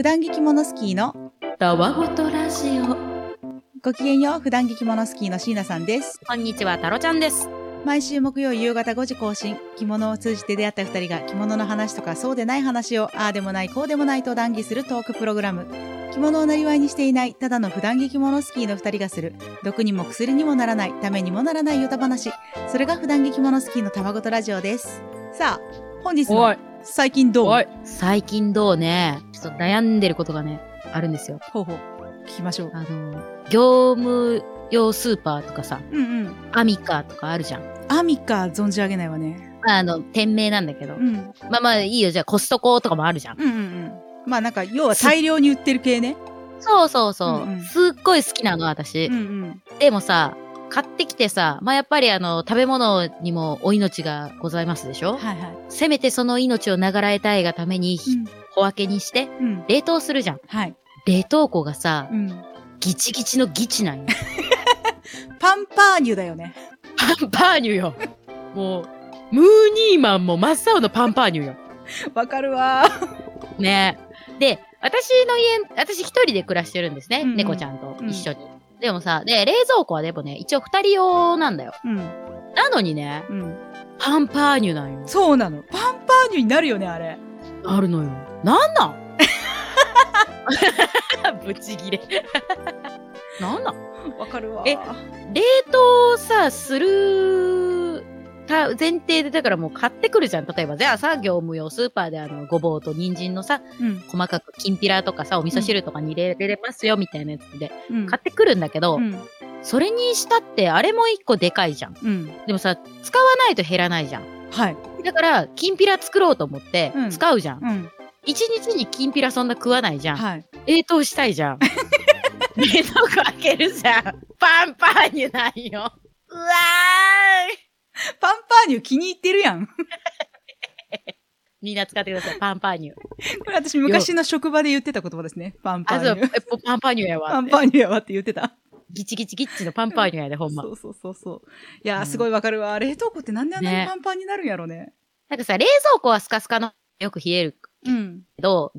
普段着着物スキーのたわごとラジオ。ごきげんよう普段着着物スキーの椎名さんです。こんにちは、タロちゃんです。毎週木曜夕方5時更新。着物を通じて出会った二人が着物の話とかそうでない話をああでもないこうでもないと談義するトークプログラム。着物をなりわいにしていないただの普段着着物スキーの二人がする毒にも薬にもならないためにもならないヨタ話。それが普段着着物スキーのたまごとラジオです。さあ、本日の最近どう？最近どうね、ちょっと悩んでることがね、あるんですよ。ほうほう。聞きましょう。あの、業務用スーパーとかさ、うんうん。アミカとかあるじゃん。アミカ存じ上げないわね。あの、店名なんだけど。うん。まあまあいいよ、じゃあコストコとかもあるじゃん。うんうんうん。まあなんか、要は大量に売ってる系ね。そうそうそう。うんうんすっごい好きなの、私。うんうん。でもさ、買ってきてさ、まあやっぱりあの、食べ物にもお命がございますでしょ？はいはい。せめてその命を流らえたいがために、うん。小分けにして、うん。冷凍するじゃん。はい。冷凍庫がさ、うん。ギチギチのギチなんよ。パンパーニュだよね。パンパーニュよ。もう、ムーニーマンも真っ青のパンパーニュよ。わかるわねで、私の家、私一人で暮らしてるんですね。うんうん猫ちゃんと一緒に。でもさ、で、冷蔵庫はでもね、一応二人用なんだよ。うん。なのにね、うん。パンパーニュなんよ。そうなの。パンパーニュになるよね、あれ。あるのよ。なんなん？ブチギレ。なんなん？わかるわえ冷凍さ、する、た、前提で、だからもう買ってくるじゃん。例えば、じゃあさ、業務用スーパーであの、ごぼうと人参のさ、うん。細かくきんぴらとかさ、お味噌汁とかに入れれますよ、みたいなやつで、うん。買ってくるんだけど、うん。それにしたって、あれも一個でかいじゃん。うん。でもさ、使わないと減らないじゃん。はい。だから、きんぴら作ろうと思ってうん、使うじゃん。うん。一、日にきんぴらそんな食わないじゃん。はい。冷凍したいじゃん。冷凍庫開けるじゃん。パンパーニュなんよ。うわーパンパーニュ気に入ってるやん。みんな使ってください。パンパーニュ。これ私昔の職場で言ってた言葉ですね。パンパあ、そう、ーニュ。えぽパンパーニュやわ。パンパーニュやわって言ってた。ギチギチギッチのパンパーニュやで、ほんまそ。うそうそうそう。いやー、うんすごいわかるわ。冷凍庫ってなんであんなにねパンパンになるんやろね。なんかさ、冷蔵庫はスカスカのよく冷えるうん。けど、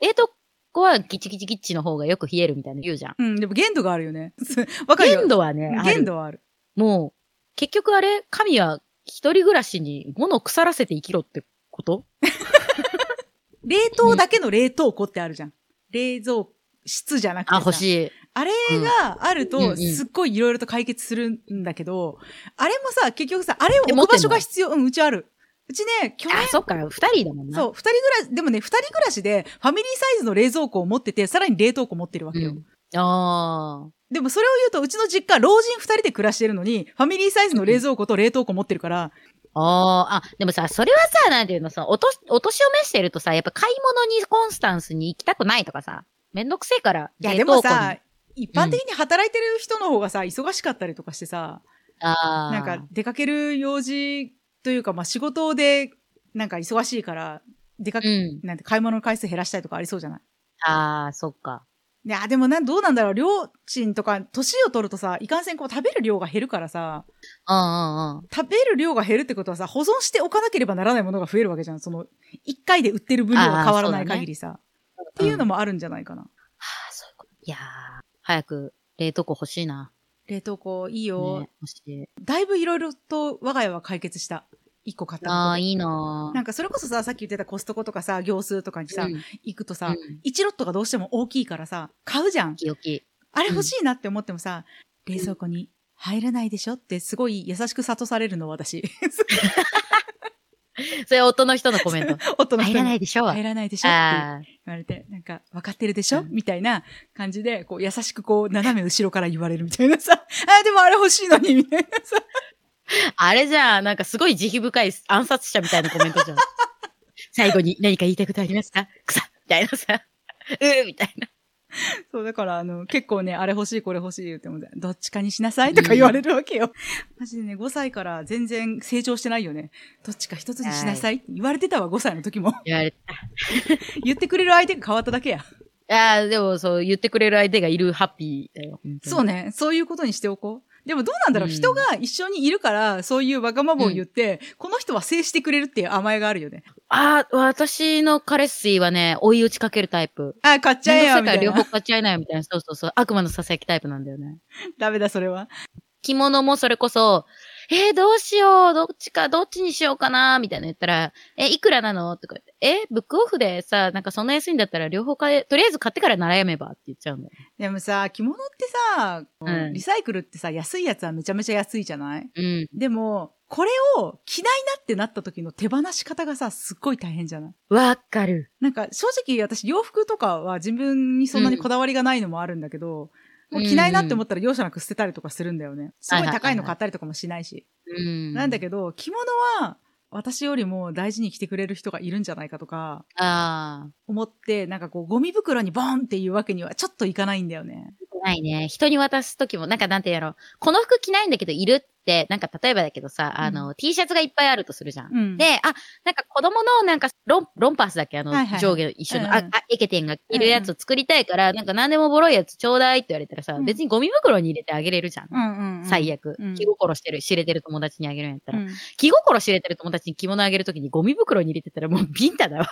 冷凍庫はギチギチギッチの方がよく冷えるみたいなの言うじゃん。うん。でも限度があるよね。わかるよ。限度はね、限度はある。もう、結局あれ、神は一人暮らしに物を腐らせて生きろってこと？冷凍だけの冷凍庫ってあるじゃん。冷蔵室じゃなくてさ。あ、欲しい。あれがあると、んすっごいいろいろと解決するんだけど、あれもさ、結局さ、あれをえ置く場所が必要。うん、うちある。うちね、去年あ、そっか、二人だもんな。そう、二人暮らし、でもね、二人暮らしで、ファミリーサイズの冷蔵庫を持ってて、さらに冷凍庫持ってるわけよ。うん。あでもそれを言うと、うちの実家、老人二人で暮らしてるのに、ファミリーサイズの冷蔵庫と冷凍庫持ってるから、あ。ああ。あ、でもさ、それはさ、なんていうのさ、おと、お年を召してるとさ、やっぱ買い物にコンスタンスに行きたくないとかさ、めんどくせえから、いや、でもさ、一般的に働いてる人の方がさ、忙しかったりとかしてさ、ああ。なんか出かける用事というか、まあ仕事で、なんか忙しいから、出かけ、うん。なんて買い物の回数減らしたいとかありそうじゃない？ああ、そっか。いや、でもな、どうなんだろう？両親とか、年を取るとさ、いかんせんこう食べる量が減るからさ、うんうんうん。食べる量が減るってことはさ、保存しておかなければならないものが増えるわけじゃん。その、一回で売ってる分量が変わらない限りさ。っていうのもあるんじゃないかな。はあ、そういうこと。いやー、早く冷凍庫欲しいな。冷凍庫いいよ。ね、欲しい。だいぶいろいろと我が家は解決した。一個買ったああ、いいななんかそれこそさ、さっき言ってたコストコとかさ、業数とかにさ、うん行くとさ、うん1ロットがどうしても大きいからさ、買うじゃん。きよき。あれ欲しいなって思ってもさ、冷蔵庫に入らないでしょってすごい優しく諭されるの、私。それ夫の人のコメント。夫の人に入らないでしょ入らないでしょってああ。言われて、なんか、分かってるでしょ、うんみたいな感じで、こう、優しくこう、斜め後ろから言われるみたいなさ、あ、でもあれ欲しいのに、みたいなさ。あれじゃん、なんかすごい慈悲深い暗殺者みたいなコメントじゃん。最後に何か言いたいことありますか？草みたいなさ。うーみたいな。そう、だから、あの、結構ね、あれ欲しい、これ欲しい言っても、どっちかにしなさいとか言われるわけよ。マジでね、5歳から全然成長してないよね。どっちか一つにしなさいって言われてたわ、5歳の時も。言われた。言ってくれる相手が変わっただけや。ああ、でもそう言ってくれる相手がいるハッピーだよ。そうね。そういうことにしておこう。でもどうなんだろう、うん人が一緒にいるから、そういうわがままを言って、この人は制してくれるっていう甘えがあるよね。ああ、私の彼氏はね、追い打ちかけるタイプ。あ、買っちゃえよ、みたいな。両方買っちゃいなよ、みたいな。そうそうそう。悪魔のささやきタイプなんだよね。ダメだ、それは。着物もそれこそ、えー、どうしよう、どっちか、どっちにしようかな、みたいな言ったら、え、いくらなのとか言って、え、ブックオフでさ、なんかそんな安いんだったら両方買え、とりあえず買ってから悩めばって言っちゃうんだよ。でもさ、着物ってさ、うんリサイクルってさ、安いやつはめちゃめちゃ安いじゃない？うん。でも、これを着ないなってなった時の手放し方がさ、すっごい大変じゃない？わかる。なんか正直私洋服とかは自分にそんなにこだわりがないのもあるんだけど、もう着ないなって思ったら容赦なく捨てたりとかするんだよね。すごい高いの買ったりとかもしないし。うん。なんだけど、着物は私よりも大事に着てくれる人がいるんじゃないかとか。思って、なんかこう、ゴミ袋にボンっていうわけにはちょっといかないんだよね。ないね。人に渡すときも、なんかなんてやろう。この服着ないんだけどいるって、なんか例えばだけどさ、あの、T シャツがいっぱいあるとするじゃん。うん。で、あ、なんか子供のなんかロン、ロンパースだっけ？あの、はいはいはい上下一緒の、うんうんあ、あ、エケテンが着るやつを作りたいから、なんか何でもボロいやつちょうだいって言われたらさ、うん別にゴミ袋に入れてあげれるじゃん。うんうん、うん。最悪、うん気心してる、知れてる友達にあげるんやったら。うん気心知れてる友達に着物あげるときにゴミ袋に入れてたらもうビンタだよ。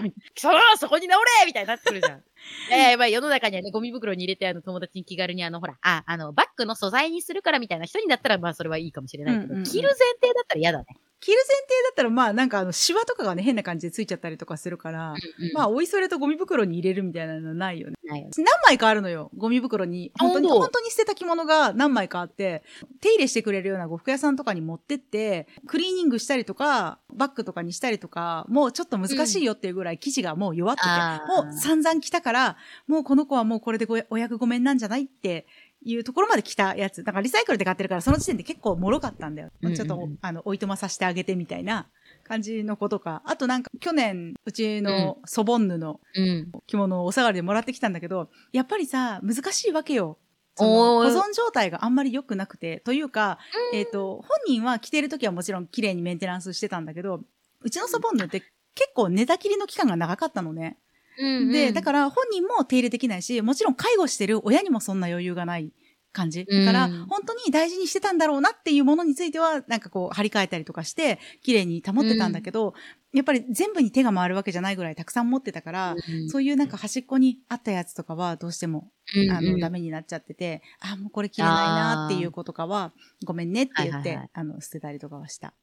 パーンそのそこに直れみたいになってくるじゃん。ええまあ世の中にはね、ゴミ袋に入れてあの友達に気軽にあの、ほら、あ、あの、バッグの素材にするからみたいな人にだったらまあそれはいいかもしれないけど、うんうんうん着る前提だったら嫌だね。着る前提だったら、まあなんかあの、シワとかがね、変な感じでついちゃったりとかするから、まあ、あ、おいそれとゴミ袋に入れるみたいなのはないよね。何枚かあるのよ、ゴミ袋に。本当に、本当に捨てた着物が何枚かあって、手入れしてくれるような呉服屋さんとかに持ってって、クリーニングしたりとか、バッグとかにしたりとか、もうちょっと難しいよっていうぐらい生地がもう弱ってて、あーもう散々着たから、もうこの子はもうこれでごお役ごめんなんじゃないっていうところまで着たやつ。だからリサイクルで買ってるから、その時点で結構脆かったんだよ。うんうんうんちょっと、あの、おいとまさせてあげてみたいな感じの子とか。あとなんか、去年、うちのソボンヌのうん。着物をお下がりでもらってきたんだけど、やっぱりさ、難しいわけよ。保存状態があんまり良くなくて、というか、えっ、と、本人は着てる時はもちろん綺麗にメンテナンスしてたんだけど、うちのソボンヌって結構寝たきりの期間が長かったのね。うんで、だから本人も手入れできないし、もちろん介護してる親にもそんな余裕がない感じ。だから、うん本当に大事にしてたんだろうなっていうものについては、なんかこう、張り替えたりとかして、綺麗に保ってたんだけど、やっぱり全部に手が回るわけじゃないぐらいたくさん持ってたから、うんそういうなんか端っこにあったやつとかはどうしても、うんあの、うんダメになっちゃってて、あ、もうこれ着れないなっていう子とかは、ごめんねって言って、はいはいはいあの、捨てたりとかはした。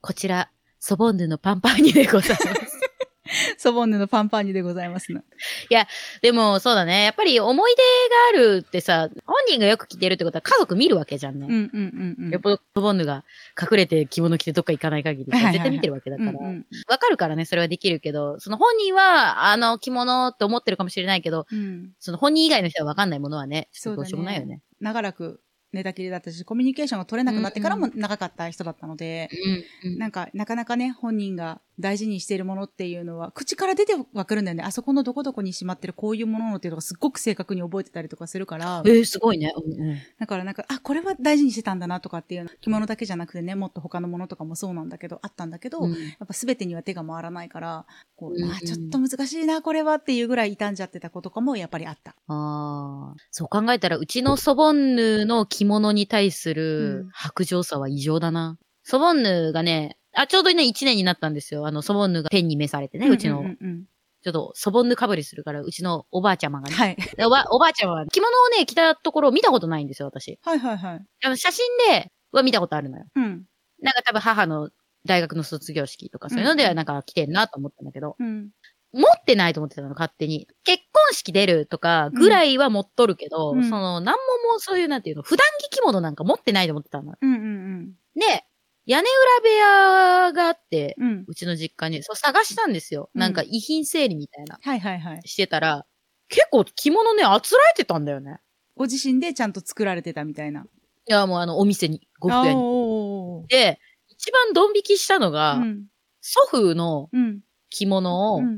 こちら、ソボンヌのパンパンにでございます。ソボンヌのパンパンにでございますの。でも、そうだね。やっぱり思い出があるってさ、本人がよく着てるってことは家族見るわけじゃんね。うんうんうんうん。よっぽどソボンヌが隠れて着物着てどっか行かない限り絶対見てるわけだから。わ、うんうんかるからね、それはできるけど、その本人は、あの着物って思ってるかもしれないけど、うん。その本人以外の人はわかんないものはね、ちょっとどうしようもないよね。長らく寝たきりだったし、コミュニケーションが取れなくなってからも長かった人だったので、うん。うんなんか、なかなかね、本人が大事にしているものっていうのは、口から出てわかるんだよね。あそこのどこどこにしまってるこういうもののっていうのがすっごく正確に覚えてたりとかするからえ、ー、すごいね。うんうんだからなんか、あ、これは大事にしてたんだなとかっていうの、着物だけじゃなくてね、もっと他のものとかもそうなんだけど、あったんだけど、うんやっぱ全てには手が回らないから、こう、うんあ、ちょっと難しいな、これはっていうぐらい傷んじゃってた子とかもやっぱりあった。ああ。そう考えたら、うちのソボンヌの着物に対すうるん白状さは異常だな。ソボンヌがね、あ、ちょうどね、1年になったんですよ。あの、ソボンヌが天に召されてね、うちの、んんうんちょっと、ソボンヌかぶりするから、うちのおばあちゃまがね。はい。でおば、おばあちゃまは、着物をね、着たところを見たことないんですよ、私。はいはいはい。あの、写真では見たことあるのよ。うん。なんか多分母の大学の卒業式とか、そういうのではなんか着てるなと思ったんだけど、うん。持ってないと思ってたの、勝手に。結婚式出るとか、ぐらいは持っとるけど、うんその、なんももうそういう、なんていうの、普段着着物なんか持ってないと思ってたの。うんうんで、屋根裏部屋があって、うん。うちの実家に、そう探したんですよ。うんなんか遺品整理みたいな、はいはいはい。してたら、結構着物ね、あつらえてたんだよね。ご自身でちゃんと作られてたみたいな。いや、もうあの、お店に、呉服屋に。で、一番ドン引きしたのが、うん。祖父のうん。着物を3、4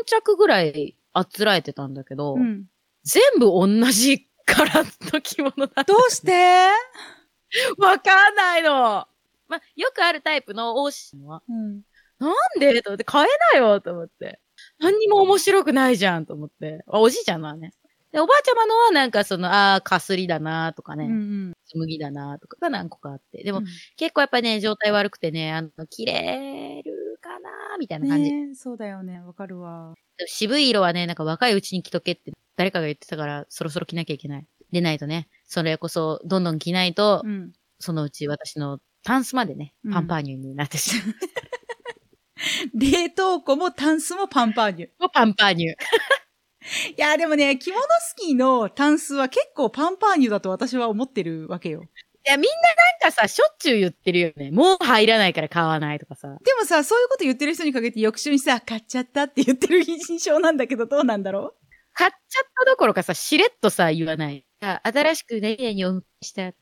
うん。着ぐらいあつらえてたんだけど、うん。全部同じカラット着物だ。どうして？わかんないの。まあ、よくあるタイプの王子は、うん。なんでと思って、買えなよと思って。何にも面白くないじゃんと思って。あおじいちゃんのはね。で、おばあちゃまのはなんかその、ああ、かすりだなとかね、うん麦だなとかが何個かあって。でも、うん結構やっぱね、状態悪くてね、あの、切れるーみたいな感じ。ねそうだよね。わかるわ。渋い色はね、なんか若いうちに着とけって誰かが言ってたから、そろそろ着なきゃいけない。でないとね、それこそどんどん着ないと、うん。そのうち私のタンスまでねうん、パンパーニュになってしまう。冷凍庫もタンスもパンパーニュ。もうパンパーニュ。いや、でもね、着物スキーのタンスは結構パンパーニュだと私は思ってるわけよ。いや、みんななんかさ、しょっちゅう言ってるよね。もう入らないから買わないとかさ。でもさ、そういうこと言ってる人にかけて翌週にさ、買っちゃったって言ってる印象なんだけど、どうなんだろ買っちゃったどころかさ、しれっとさ、言わない。あ新しくね、におした。え？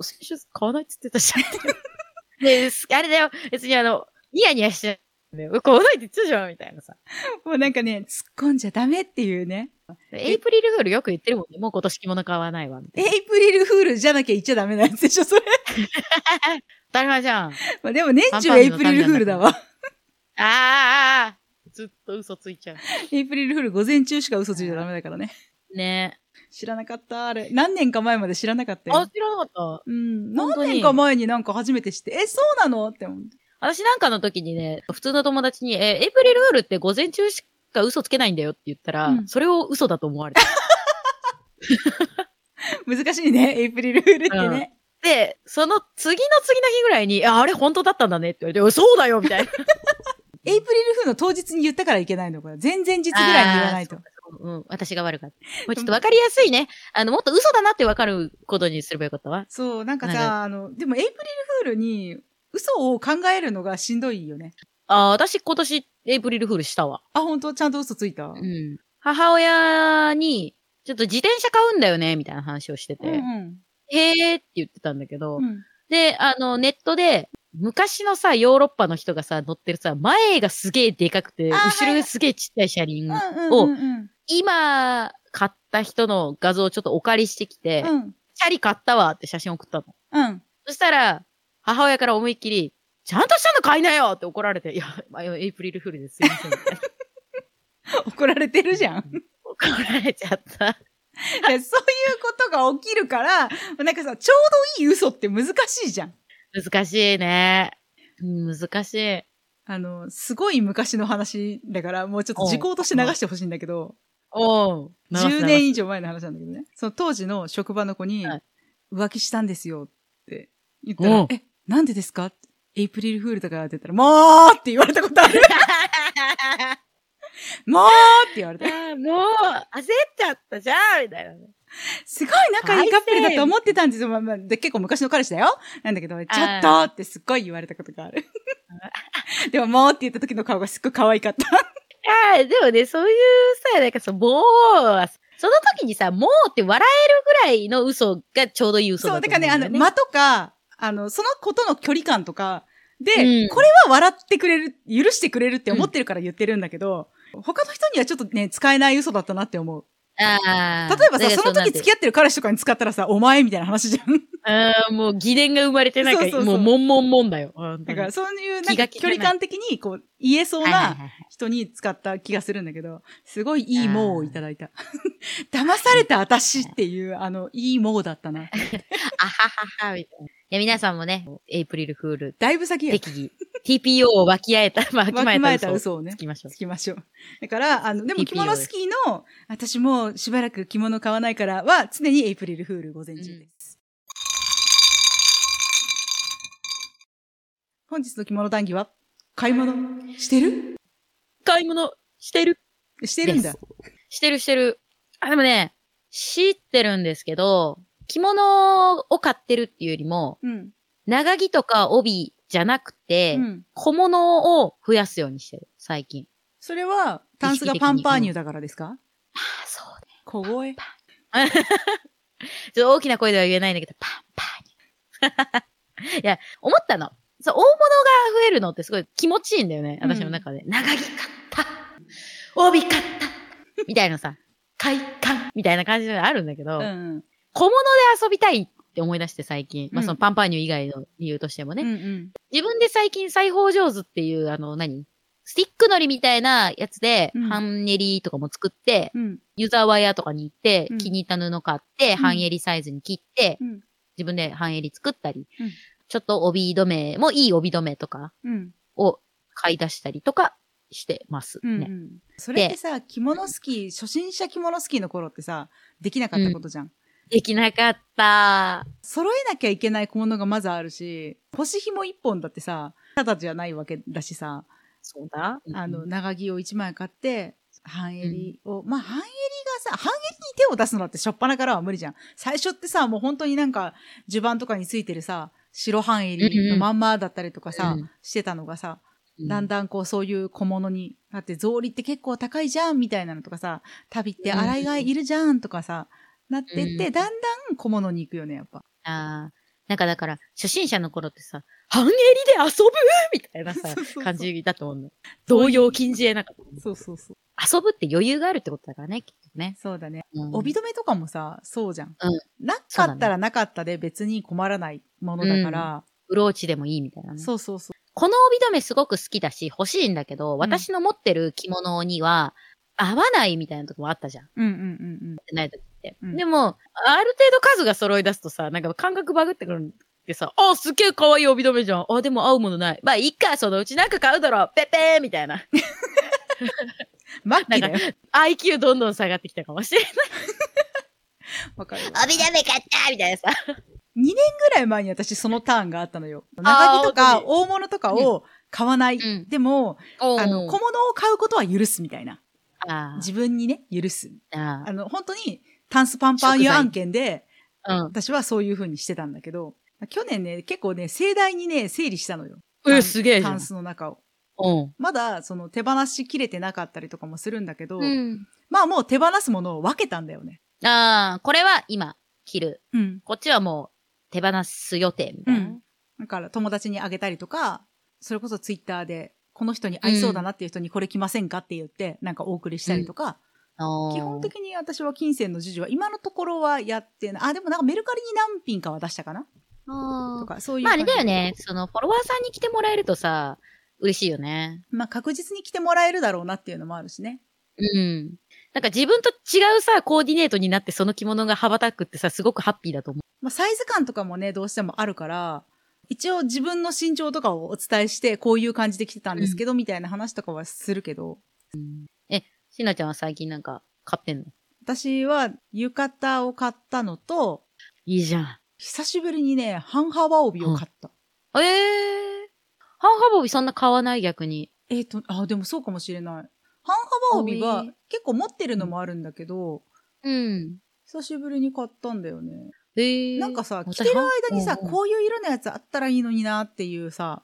先週買わないって言ってたじゃん。で、すあれだよ。別にあの、ニヤニヤしちゃうんだよ。買わないって言ってたじゃんみたいなさ。うもうなんかね、突っ込んじゃダメっていうね。エイプリルフールよく言ってるもんね。もう今年着物買わないわ。みたいなエイプリルフールじゃなきゃ言っちゃダメなやつでしょ、それ。当たり前じゃん。あまあでも年中エイプリルフールだわ。ああああずっと嘘ついちゃう。エイプリルフール午前中しか嘘ついちゃダメだからね。ね知らなかった、あれ。何年か前まで知らなかったあ、よ。知らなかった。うん。何年か前になんか初めて知って、え、そうなのって思って。私なんかの時にね、普通の友達に、え、エイプリルフールって午前中しか嘘つけないんだよって言ったら、うんそれを嘘だと思われた。難しいね、エイプリルフールってね。で、その次の次の日ぐらいに、ああれ本当だったんだねって言われて、おそうだよみたいな。エイプリルフールの当日に言ったからいけないのこれ。前々日ぐらいに言わないとうん、私が悪かった。もうちょっとわかりやすいね。あの、もっと嘘だなってわかることにすればよかったわ。そう、なんかさ、あの、でもエイプリルフールに嘘を考えるのがしんどいよね。ああ、私今年エイプリルフールしたわ。あ、本当？ちゃんと嘘ついた？うん。母親に、ちょっと自転車買うんだよね、みたいな話をしてて。うんへーって言ってたんだけど、うん。うん。で、あの、ネットで、昔のさ、ヨーロッパの人がさ、乗ってるさ、前がすげえでかくて、後ろがすげえちっちゃい車輪、うんうんうん今、買った人の画像をちょっとお借りしてきて、うん。うん。チャリ買ったわって写真送ったの。うん。そしたら、母親から思いっきり、ちゃんとしたの買いなよって怒られて、いや、まあエイプリルフールですいません。怒られてるじゃん。怒られちゃった。いやそういうことが起きるから、なんかさ、ちょうどいい嘘って難しいじゃん。難しいね。うん難しい。あの、すごい昔の話だから、もうちょっと時効として流してほしいんだけど、おう。10年以上前の話なんだけどね。その当時の職場の子にはい、浮気したんですよって言ったうん、らえ、なんでですかエイプリルフールだからって言ったら、もうって言われたことある。もうって言われた。もう、焦っちゃったじゃんみたいなね。すごい仲いいカップルだと思ってたんですよ。まあまあ、で結構昔の彼氏だよ。なんだけど、ちょっとってすっごい言われたことがある。でも、もうって言った時の顔がすっごい可愛かった。ああ、でもね、そういうさ、なんかさ、もう、その時にさ、もうって笑えるぐらいの嘘がちょうどいい嘘そう、だとだからね、あの。間とか、あの、そのことの距離感とか、で、うんこれは笑ってくれる、許してくれるって思ってるから言ってるんだけど、他の人にはちょっとね、使えない嘘だったなって思う。ああ。例えばさ、その時付き合合ってる彼氏とかに使ったらさ、お前みたいな話じゃん。ああ、もう疑念が生まれてなんか、そうそうそうもう、もんもんもんだよ。だから、そういう、なんか距離感的に、こう、言えそうない人に使った気がするんだけど、すごいいいモーをいただいた。騙された私っていう、あの、いいモーだったな。あははは、みたいな。いや、皆さんもね、エイプリルフール、だいぶ先や。適宜、TPO を湧き合えた、わきまえた嘘嘘をねつ。きましょうつ。きましょう。だから、あの、でも着物好きの、私もしばらく着物買わないからは、常にエイプリルフール午前中です。本日の着物談義は、買い物？してる？買い物？してるしてるんだで。してるしてる。あ、でもね、知ってるんですけど、着物を買ってるっていうよりも、うん。長着とか帯じゃなくて、うん。小物を増やすようにしてる、最近。それは、タンスがパンパーニュだからですか？ああ、そうね。小声？ちょっと大きな声では言えないんだけど、パンパーニュ。いや、思ったの。そう、大物が増えるのってすごい気持ちいいんだよね。うん私の中で。長着買った。帯買った。みたいなさ、快感みたいな感じがあるんだけど、うん。小物で遊びたいって思い出して最近。まあうんそのパンパーニュ以外の理由としてもね。うんうん。自分で最近裁縫上手っていう、あの何、スティックのりみたいなやつで、うん半襟とかも作って、うん。ユーザーワイヤーとかに行って、うん気に入った布買って、ん半襟サイズに切って、うん。自分で半襟作ったり、うんちょっと帯留めもいい帯留めとかうん。を買い出したりとかしてますね。うんうん。それってさ、着物好き、初心者着物好きの頃ってさ、できなかったことじゃん。できなかった。揃えなきゃいけない小物がまずあるし、腰紐一本だってさ、ただじゃないわけだしさ、そうだ。あの、長着を一枚買って、半襟を、まあ、半襟がさ、半襟に手を出すのってしょっぱなからは無理じゃん。最初ってさ、もう本当になんか、襦袢とかについてるさ、白半襟のまんまだったりとかさ、うん。してたのがさ、うん。だんだんこうそういう小物に、だって草履って結構高いじゃんみたいなのとかさ、旅って洗い替えいるじゃんとかさ、なってって、うん。だんだん小物に行くよね、やっぱ。ああ。なんかだから、初心者の頃ってさ、半襟で遊ぶ？みたいなさ 感じだと思うの。動揺禁じ得なかった。そうそうそう。遊ぶって余裕があるってことだからね、きっとね。そうだね。うん帯留めとかもさ、そうじゃん。うんなかったらなかったで別に困らないものだから、ブローチでもいいみたいなね。そうそうそこの帯留めすごく好きだし、欲しいんだけど、私の持ってる着物には、合わないみたいなとこもあったじゃん。う。うんうんうんうん。ない時って。うんでも、ある程度数が揃い出すとさ、なんか感覚バグってくるんでさ、あ、すっげえ可愛い帯留めじゃん。あ、でも合うものない。まあ、いっか、そのうちなんか買うだろう。ペペーみたいな。マッキーだよ。IQ どんどん下がってきたかもしれない。わかる。帯留め買ったみたいなさ。2年ぐらい前に私そのターンがあったのよ。長着とか大物とかを買わない。うんでも、おあの、小物を買うことは許すみたいな。あ自分にね、許す。ああの、本当に、タンスパンパンいう案件で、うん。私はそういう風にしてたんだけど、去年ね、結構ね、盛大にね、整理したのよ。え、すげえタン。スの中を。うん。まだ、その手放しきれてなかったりとかもするんだけど、うん。まあもう手放すものを分けたんだよね。ああ、これは今、着る。うん。こっちはもう、手放す予定みたいな。うんだから友達にあげたりとか、それこそツイッターで、この人に合いそうだなっていう人にこれ着ませんかって言って、なんかお送りしたりとか、あー基本的に私は金銭の授受は今のところはやってない。あ、でもなんかメルカリに何品かは出したかなとか、そういうまああれだよね。その、フォロワーさんに来てもらえるとさ、嬉しいよね。まあ確実に着てもらえるだろうなっていうのもあるしね。うん。なんか自分と違うさ、コーディネートになってその着物が羽ばたくってさ、すごくハッピーだと思まあサイズ感とかもね、どうしてもあるから、一応自分の身長とかをお伝えして、こういう感じで着てたんですけど、みたいな話とかはするけど、う。え、しなちゃんは最近なんか買ってんの？私は浴衣を買ったのと、いいじゃん。久しぶりにね、半幅帯を買った。ええー。半幅帯そんな買わない逆に。えっ、と、あ、でもそうかもしれない。半幅帯は結構持ってるのもあるんだけど、うん。久しぶりに買ったんだよね。ええー。なんかさ、着私てる間にさ、うんうんこういう色のやつあったらいいのになっていうさ、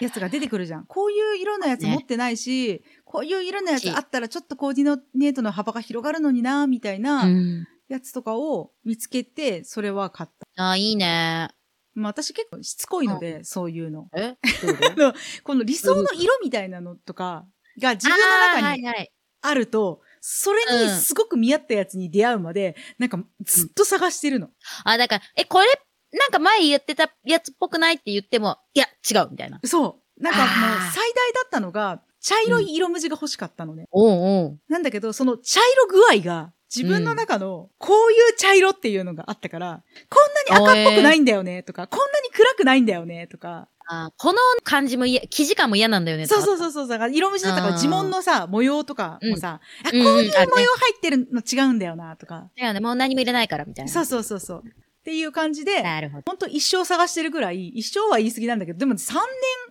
やつが出てくるじゃん。こういう色のやつね持ってないし、こういう色のやつあったらちょっとコーディネートの幅が広がるのにな、みたいなうん。やつとかを見つけて、それは買った。あー、いいね。まあ私結構しつこいので、そういうの。え？どういうこ の理想の色みたいなのとかが自分の中にあると、それにすごく見合ったやつに出会うまで、なんかずっと探してるの。あ、だから、え、これ、なんか前言ってたやつっぽくないって言っても、いや、違う、みたいな。そう。なんかもうあー最大だったのが、茶色い色無地が欲しかったのね。おうおう。なんだけど、その茶色具合が自分の中のこういう茶色っていうのがあったから、こんなに赤っぽくないんだよねとか、こんなに暗くないんだよねとか、あこの感じも嫌、生地感も嫌なんだよね。そうそうう。そうそう、だから色無地だったからあー呪文のさ、模様とかもさ、あ、こううんうんいう模様入ってるの違うんだよなとか、だよね、もう何も入れないから、みたいな。そうそうそうそう。っていう感じで、なるほど。ほんと一生探してるぐらい、一生は言い過ぎなんだけど、でも3年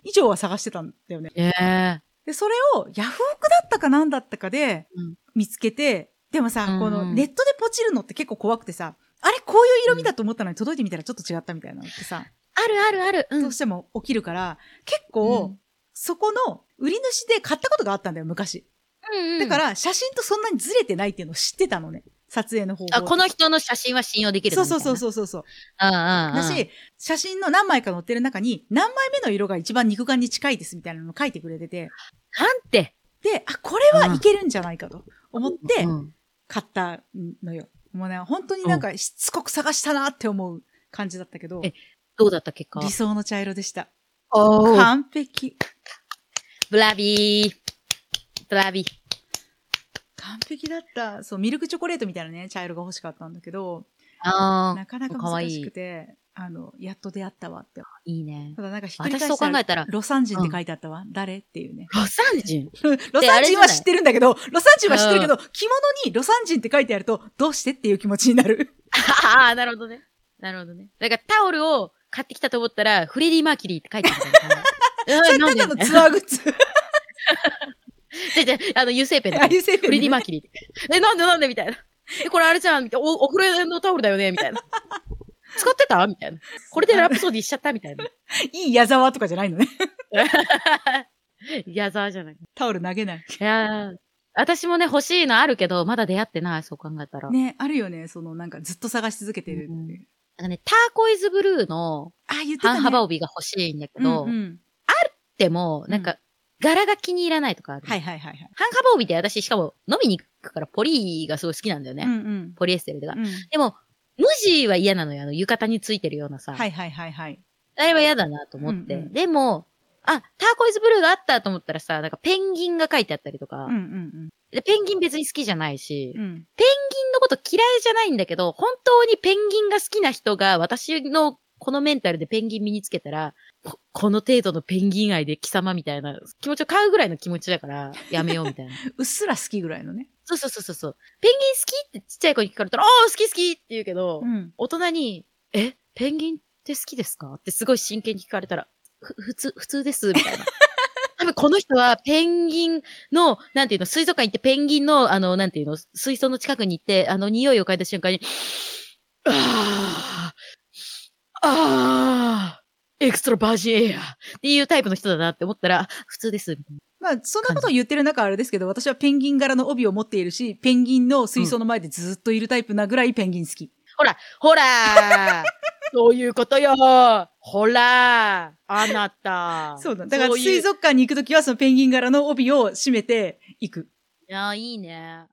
以上は探してたんだよね。ええで、それをヤフオクだったかなんだったかでうん見つけて、でもさ、うんうんこのネットでポチるのって結構怖くてさ、あれこういう色味だと思ったのに届いてみたらちょっと違ったみたいなのってさ、あるあるある。うん。どうしても起きるから、結構、うんそこの売り主で買ったことがあったんだよ、昔。うんうんだから、写真とそんなにずれてないっていうのを知ってたのね。撮影の方法。あ、この人の写真は信用できるそうそうそうう。そうそうそう。うんうんうん。だし、写真の何枚か載ってる中に、何枚目の色が一番肉眼に近いですみたいなのを書いてくれてて、なんて。で、あ、これはいけるんじゃないかと思ってうん買ったのよ。もうね、本当になんかしつこく探したなって思う感じだったけど、えどうだった結果理想の茶色でした。おー完璧。 Bravi。Bravi。完璧だった。そう、ミルクチョコレートみたいなね、茶色が欲しかったんだけど、あなかなか難しくて、あの、やっと出会ったわって。いいね。ただなんかひっくり私そう返したら考えたら、魯山人って書いてあったわ。誰っていうね。ロサン人 魯山人は知ってるんだけど、ロサン人は知ってるけど、着物に魯山人って書いてあると、どうしてっていう気持ちになる。ああ、なるほどね。なるほどね。だからタオルを買ってきたと思ったら、フレディ・マーキュリーって書いてあるから。それただのツアーグッズ。じ ゃじゃあの、油性ペンでああいうセーフフレディ・マーキュリーって。え、なんでなんでみたいな。え、これあれじゃん。お、お風呂のタオルだよねみたいな。使ってた？みたいな。これでラプソディしちゃった？みたいな。いい矢沢とかじゃないのね。矢沢じゃない。いタオル投げない。やー私もね、欲しいのあるけど、まだ出会ってない、そう考えたら。ね、あるよね。そのなんかずっと探し続けてるっていう。うんなんかね、ターコイズブルーのあ、言ってたね。半幅帯が欲しいんだけど、うんうんでも、なんか、柄が気に入らないとかある。はいはいはいはい。半幅帯って私、しかも飲みに行くからポリがすごい好きなんだよね。うんうんポリエステルが。うん。でも、無地は嫌なのよ。あの、浴衣についてるようなさ。はいはいはいはい。あれは嫌だなと思って。うんうんでも、あ、ターコイズブルーがあったと思ったらさ、なんかペンギンが書いてあったりとか、うんうんでペンギン別に好きじゃないし、うん。うん。ペンギンのこと嫌いじゃないんだけど、本当にペンギンが好きな人が私のこのメンタルでペンギン身につけたら、ここの程度のペンギン愛で貴様みたいな気持ちを買うぐらいの気持ちだから、やめようみたいな。うっすら好きぐらいのね。そうそうそうそう。ペンギン好きってちっちゃい子に聞かれたら、ああ、好き好きって言うけど、うん。大人に、え、ペンギンって好きですか？ってすごい真剣に聞かれたら、ふ、普通、普通です、みたいな。多分この人はペンギンの、なんていうの、水族館行ってペンギンの、あの、なんていうの、水槽の近くに行って、あの、匂いを嗅いだ瞬間に、ああ、ああ、エクストラバージンエアっていうタイプの人だなって思ったら、普通です。まあ、そんなことを言ってる中あれですけど、私はペンギン柄の帯を持っているし、ペンギンの水槽の前でずっといるタイプなぐらいペンギン好き。ほら、ほらそういうことよほらあなたそうだ。だから水族館に行くときはそのペンギン柄の帯を締めて行く。いや、いいね。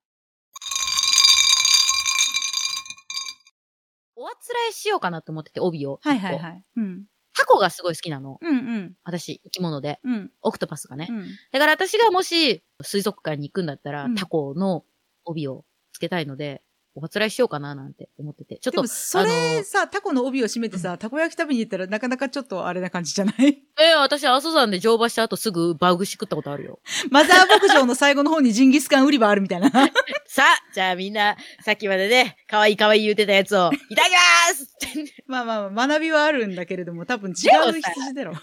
おあつらいしようかなと思ってて、帯を。い。はいはいはい。うん。タコがすごい好きなの。うんうん。私、生き物で。うん。オクトパスがね。うん。だから私がもし、水族館に行くんだったら、うんタコの帯をつけたいので、おあつらいしようかななんて思ってて。ちょっとでも、、それさ、タコの帯を締めてさ、たこ焼き食べに行ったらなかなかちょっとあれな感じじゃない？えー私、阿蘇山で乗馬した後すぐバグシ食ったことあるよ。マザー牧場の最後の方にジンギスカン売り場あるみたいな。さあ、じゃあみんな、さっきまでね、可愛い可愛い言うてたやつを、いただきます まあまあまあ、学びはあるんだけれども、多分違う羊だろ。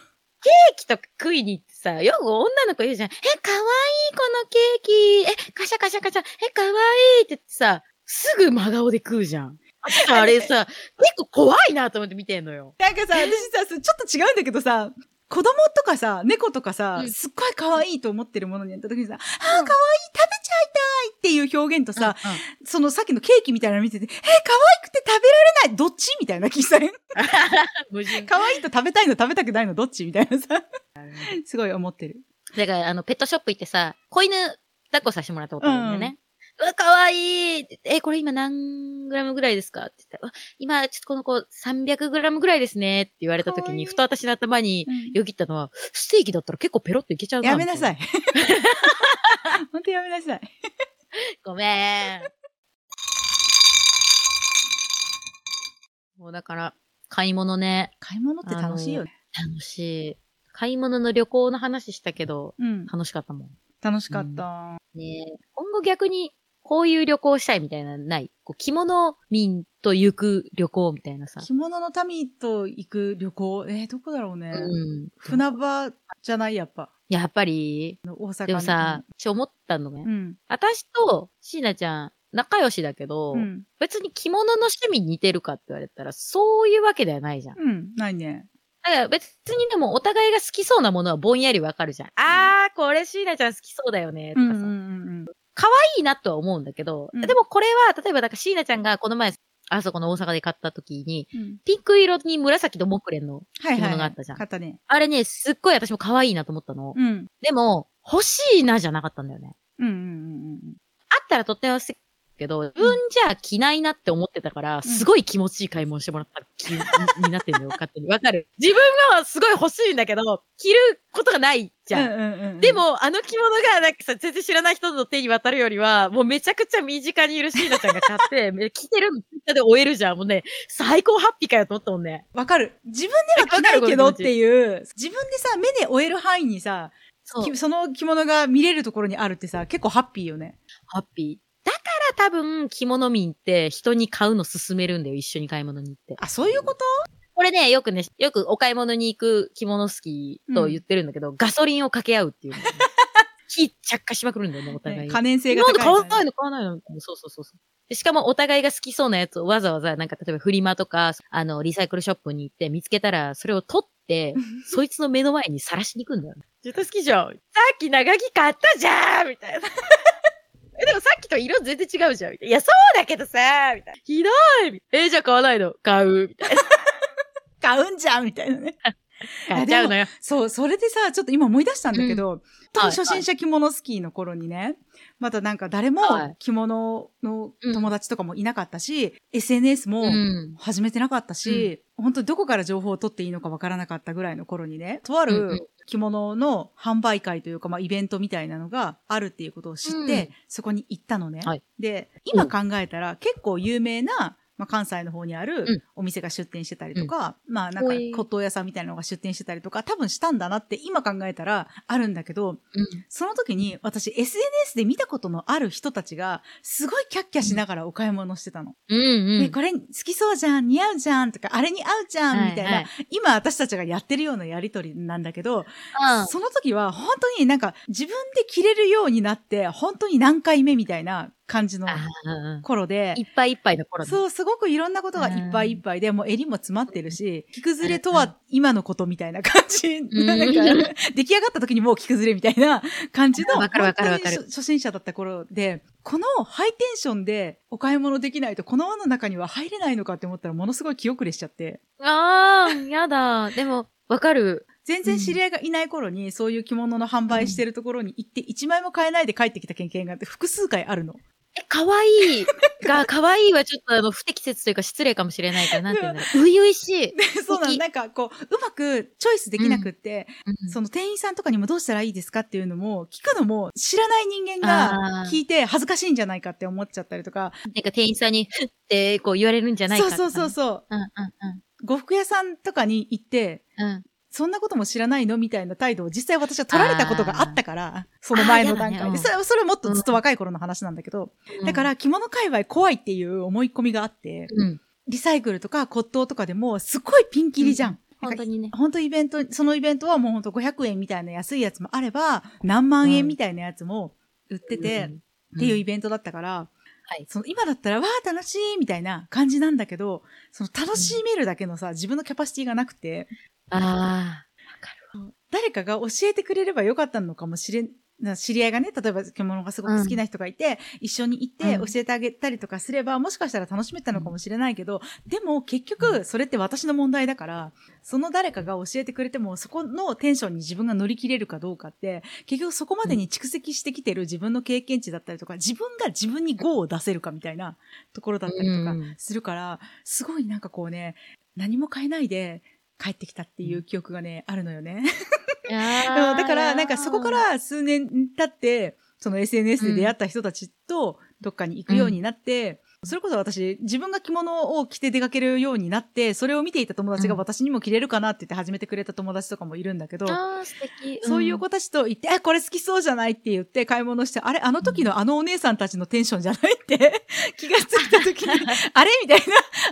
ケーキとか食いに行ってさ、よく女の子言うじゃん。え、かわいいこのケーキ。え、カシャカシャカシャ。え、かわいいって言ってさ、すぐ真顔で食うじゃん。あ あれさ、結構怖いなと思って見てんのよ。なんかさ、私さ、ちょっと違うんだけどさ、子供とかさ、猫とかさ、うんすっごい可愛いと思ってるものにやった時にさ、あー、可愛いうん食べちゃいたいっていう表現とさ、うんうんそのさっきのケーキみたいなの見てて、えー、可愛くて食べられないどっちみたいな気さ。可愛い？と食べたいの食べたくないのどっちみたいなさ、すごい思ってる。だから、あの、ペットショップ行ってさ、子犬抱っこさせてもらったことあるんだよね。うわ、かわいいえ、これ今何グラムぐらいですかって言ったら、あ今、ちょっとこの子300グラムぐらいですねって言われた時に、ふと私の頭にうんよぎったのは、ステーキだったら結構ペロッといけちゃうな。やめなさい。い。本当やめなさい。ごめん。もうだから、買い物ね、買い物って楽しいよね。楽しい。買い物の旅行の話したけど、うん。楽しかったもん。楽しかった。ねえ今後逆に、こういう旅行したいみたいなのない？こう着物民と行く旅行みたいなさ。着物の民と行く旅行、えー、どこだろうね。うん。船場じゃない、やっぱ。やっぱり、大阪のでもさ、私思ったのね。うん。私と椎名ちゃん、仲良しだけど、うん。別に着物の趣味似てるかって言われたら、そういうわけではないじゃん。うん。ないね。だから別にでもお互いが好きそうなものはぼんやりわかるじゃん。あー、これ椎名ちゃん好きそうだよね、とかさ。んいいなとは思うんだけど、うんでもこれは、例えば、だから椎名ちゃんがこの前、あそこの大阪で買った時に、うん。ピンク色に紫と木蓮の、はいはい。着物があったじゃん買ったね。あれね、すっごい私も可愛いなと思ったの。うん。でも、欲しいなじゃなかったんだよね。うんうんうんあったらとっても素敵けど、自分じゃ着ないなって思ってたから、すごい気持ちいい買い物してもらった気に になってんだよ、勝手に。わかる？自分がすごい欲しいんだけど、着ることがないじゃん。うんうんうんうんで、も、あの着物が、なんかさ、全然知らない人の手に渡るよりは、もうめちゃくちゃ身近にいる椎名ちゃんが買って、め着てるのツイッターで終えるじゃん。もうね、最高ハッピーかよと思ったもんね。わかる。自分では着ないけどっていう、自分でさ、目で追える範囲にさ、その着物が見れるところにあるってさ、結構ハッピーよね。ハッピー。だから多分、着物民って人に買うの勧めるんだよ、一緒に買い物に行って。あ、そういうこと？これね、よくね、よくお買い物に行く着物好きと言ってるんだけど、ガソリンを掛け合うっていうのね、火着火しまくるんだよね、お互い 可燃性がなんで高い買わないの買わないのそうそうそうそう。でしかもお互いが好きそうなやつをわざわざ、なんか例えばフリマとか、あの、リサイクルショップに行って見つけたら、それを取って、そいつの目の前にさらしに行くんだよ。絶対好きじゃん。さっき長着買ったじゃんみたいな。え、でもさっきと色全然違うじゃんみたいな。いや、そうだけどさみたいな。ひどいえ、じゃあ買わないの買うみたいな。買うんじゃんみたいなね。買っちゃうのよ。そう、それでさ、ちょっと今思い出したんだけど、本当にはい初心者着物スキーの頃にね、まだなんか誰もはい着物の友達とかもいなかったし、SNS もうん。始めてなかったし、本当にどこから情報を取っていいのかわからなかったぐらいの頃にね、とあうんうんる着物の販売会というか、まあイベントみたいなのがあるっていうことを知って、うんそこに行ったのね。はいで、今考えたら結構有名な、まあ、関西の方にあうんるお店が出店してたりとか、まあなんか骨董屋さんみたいなのが出店してたりとか、多分したんだなって今考えたらあるんだけど、うん。その時に私 SNS で見たことのある人たちがすごいキャッキャしながらお買い物してたの。うんうん。え、これ好きそうじゃん、似合うじゃんとか、あれに合うじゃん、みたいな、はいはい今私たちがやってるようなやりとりなんだけど、うんその時は本当になんか自分で着れるようになって、本当に何回目みたいな感じの頃で、いっぱいいっぱいの頃ねそう、すごくいろんなことがいっぱいいっぱいで、もう襟も詰まってるし、着崩れとは今のことみたいな感じ。んなんか、出来上がった時にもう着崩れみたいな 感じの、わかるわかるわかる本当に初初心者だった頃で、このハイテンションでお買い物できないと、この輪の中には入れないのかって思ったら、ものすごい気遅れしちゃって。ああ、やだ。でも、わかる。全然知り合いがいない頃に、そういう着物の販売してるところに行って、一枚も買えないで帰ってきた経験があって、複数回あるの。え、可愛い が、可愛いはちょっとあの、不適切というか失礼かもしれないから、なんて言うんだろう。初々しい。そうなの、なんかこう、うまくチョイスできなくって、うんその店員さんとかにもどうしたらいいですかっていうのも、聞くのも知らない人間が聞いて恥ずかしいんじゃないかって思っちゃったりとか。なんか店員さんに、ふってこう言われるんじゃないかそうそうそうう。そう。うんうん呉服屋さんとかに行って、うん。うん。そんなことも知らないの？みたいな態度を実際私は取られたことがあったから、その前の段階で。それそれはもっとずっと若い頃の話なんだけど、だから着物界隈怖いっていう思い込みがあって、うん。リサイクルとか骨董とかでもすっごいピンキリじゃん。本当にね。本当イベント、そのイベントはもう本当500円みたいな安いやつもあれば、何万円みたいなやつも売ってて、うんっていうイベントだったから、はい。その今だったら、わー楽しいみたいな感じなんだけど、その楽しめるだけのさ、自分のキャパシティがなくて、あ誰かが教えてくれればよかったのかもしれん、な知り合いがね、例えば着物がすごく好きな人がいて、一緒に行ってうん。教えてあげたりとかすれば、もしかしたら楽しめたのかもしれないけど、でも結局それって私の問題だから、その誰かが教えてくれても、そこのテンションに自分が乗り切れるかどうかって、結局そこまでに蓄積してきてる自分の経験値だったりとか、自分が自分に GO を出せるかみたいなところだったりとかうん。するから、すごいなんかこうね、何も変えないで帰ってきたっていう記憶がね、あるのよね。あ。うんだから、なんかそこか、ら数年経って、その SNS で出会った人たちとどっかに行くようになって、それこそ私、自分が着物を着て出かけるようになって、それを見ていた友達がうん私にも着れるかなって言って始めてくれた友達とかもいるんだけど。そういう子たちと言って、え、これ好きそうじゃないって言って買い物して、あれ、あの時のあのお姉さんたちのテンションじゃないって 気がついた時に、あれ？みたいな、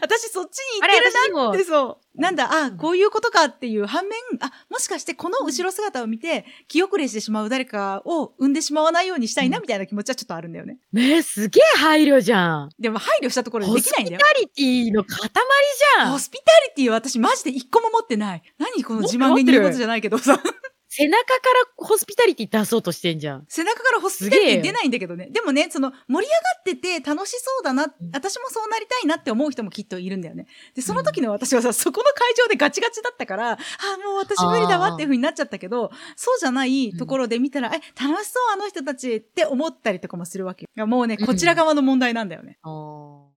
私そっちに行ってるなあれ、で、そう。なんだ、あ、こういうことかっていう反面、あ、もしかしてこの後ろ姿を見て、気遅れしてしまう誰かを生んでしまわないようにしたいな、みたいな気持ちはちょっとあるんだよね。ねえ、すげえ配慮じゃん。でも配慮したところでできないんだよ。ホスピタリティの塊じゃん。ホスピタリティ私マジで一個も持ってない。何この自慢げに言うことじゃないけどさ。背中からホスピタリティ出そうとしてんじゃん。背中からホスピタリティ出ないんだけどね。でもね、その盛り上がってて楽しそうだな、私もそうなりたいなって思う人もきっといるんだよね。で、その時の私はさ、そこの会場でガチガチだったから、あーもう私無理だわっていう風になっちゃったけど、そうじゃないところで見たら、え、楽しそうあの人たちって思ったりとかもするわけもうね、こちら側の問題なんだよね。あー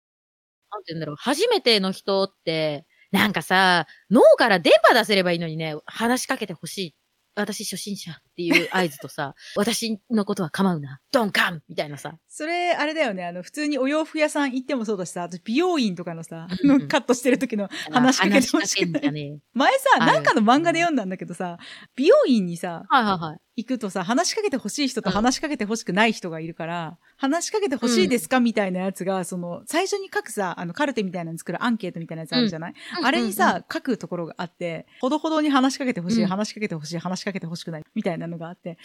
なんて言うんだろう。初めての人って、なんかさ、脳から電波出せればいいのにね、話しかけてほしい。私初心者。っていう合図とさ、私のことは構うな。ドンカンみたいなさ。それ、あれだよね。あの、普通にお洋服屋さん行ってもそうだしさ、あと美容院とかのさ、うんうんカットしてる時の話しかけてほしい。ねえ。前さ、なんかの漫画で読んだんだけどさ、美容院にさ、はいはいはい。行くとさ、話しかけてほしい人とうん話しかけてほしくない人がいるから、話しかけてほしいですかみたいなやつが、その、最初に書くさ、あの、カルテみたいなの作るアンケートみたいなやつあるじゃない、あれにさ、書くところがあって、ほどほどに話しかけてほしい、うん話しかけてほしい、話しかけてほしくない、みたいなのがあって、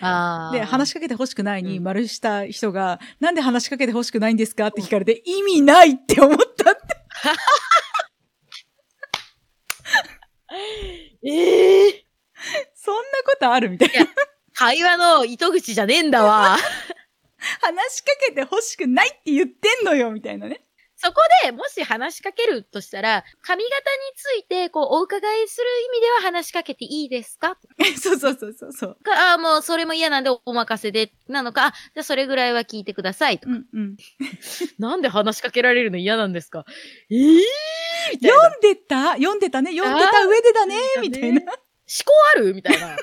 で、話しかけてほしくないにうん丸した人が、なんで話しかけてほしくないんですかって聞かれて、意味ないって思ったって。ええそんなことあるみたいな。会話の糸口じゃねえんだわ。話しかけてほしくないって言ってんのよ、みたいなね。そこでもし話しかけるとしたら、髪型についてこうお伺いする意味では話しかけていいですか？そうそうそうそうそう。か、あーもうそれも嫌なんでお任せで、なのか、あ、じゃあそれぐらいは聞いてくださいと。うんうん。なんで話しかけられるの嫌なんですか？ええー、みたいな。読んでた？読んでたね読んでた上でだねみたいな。思考ある？みたいな。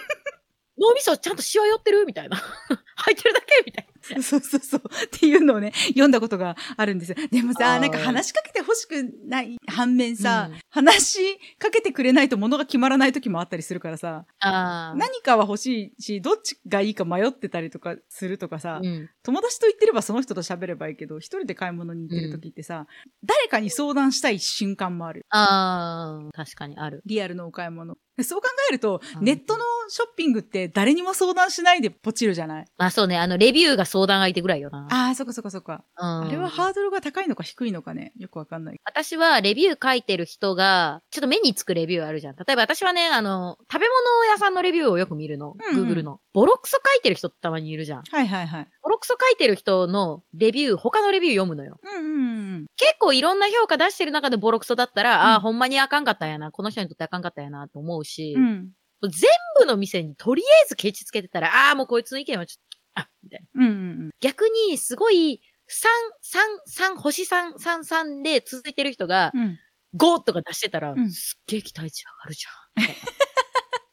脳みそちゃんとシワ寄ってる？みたいな。入ってるだけ？みたい そうそうそう。っていうのをね、読んだことがあるんですよ。でもさ、なんか話しかけてほしくない反面さ、うん話しかけてくれないと物が決まらない時もあったりするからさ。何かは欲しいし、どっちがいいか迷ってたりとかするとかさ、うん。友達と言ってればその人と喋ればいいけど、一人で買い物に行ってる時ってさ、誰かに相談したい瞬間もある。ああ、確かにある。リアルのお買い物。でそう考えると、うんネットのショッピングって誰にも相談しないでポチるじゃない？まあそうね、あの、レビューが相談相手ぐらいよな。ああ、そっかそっかそっか。うんあれはハードルが高いのか低いのかね、よくわかんない。私はレビュー書いてる人が、ちょっと目につくレビューあるじゃん。例えば私はね、あの、食べ物屋さんのレビューをよく見るの。うんうん Google の。ボロクソ書いてる人たまにいるじゃん。はいはいはい。ボロクソ書いてる人のレビュー、他のレビュー読むのよ。うんうんうん。結構いろんな評価出してる中でボロクソだったら、あうんあ、ほんまにあかんかったんやな。この人にとってあかんかったんやなと思うし、うん。全部の店にとりあえずケチつけてたら、ああ、もうこいつの意見はちょっと、あ、みたいな。うんうん逆に、すごい、3、3、3、星3、3、3で続いてる人が、うん。うん。5とか出してたら、うんすっげえ期待値上がるじゃん。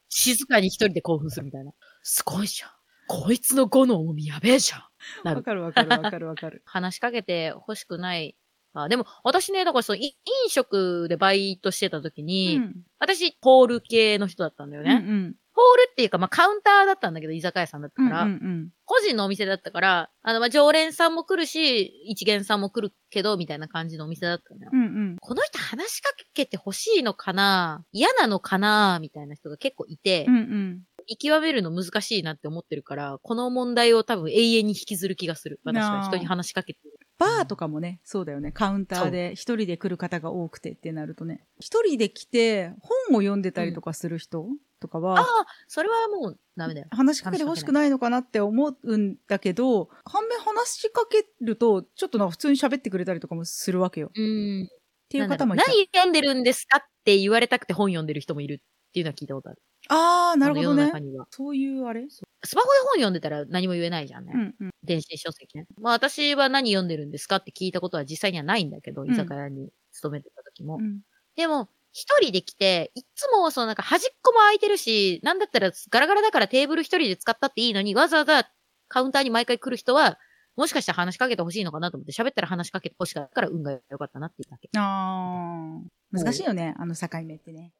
静かに一人で興奮するみたいな。すごいじゃん。こいつの5の重みやべえじゃん。なわる。かるわかるわかるわかる。話しかけて欲しくない。あでも、私ね、だからその、い飲食でバイトしてた時うに、ん。私、ホール系の人だったんだよね。うんうん。ホールっていうか、まあ、カウンターだったんだけど、居酒屋さんだったうんから、うん個人のお店だったから、あの、まあ、常連さんも来るし、一元さんも来るけど、みたいな感じのお店だったのよ。うん。うんこの人話しかけて欲しいのかな？嫌なのかな？みたいな人が結構いて、うん。うんうん。見極めるの難しいなって思ってるから、この問題を多分永遠に引きずる気がする。私は人に話しかけてる。バーとかもね、そうだよね。カウンターで一人で来る方が多くてってなるとね。一人で来て本を読んでたりとかする人とかあは、あ、それはもうダメだよ。話しかけて欲しくないのかなって思うんだけど、反面話しかけると、ちょっとなんか普通に喋ってくれたりとかもするわけよ。っうん。ていう方もいた。何読んでるんですかって言われたくて本読んでる人もいるっていうのは聞いたことある。あー、なるほどね世の中。には。そういうあれ？スマホで本読んでたら何も言えないじゃんね。うんうん。電子書籍ね。まあ私は何読んでるんですかって聞いたことは実際にはないんだけど、ん居酒屋に勤めてた時も。うんでも、一人で来て、いつもそのなんか端っこも空いてるし、なんだったらガラガラだからテーブル一人で使ったっていいのに、わざわざカウンターに毎回来る人は、もしかしたら話しかけてほしいのかなと思って、喋ったら話しかけてほしかったから運が良かったなっていうだけ。あー。難しいよね、あの境目ってね。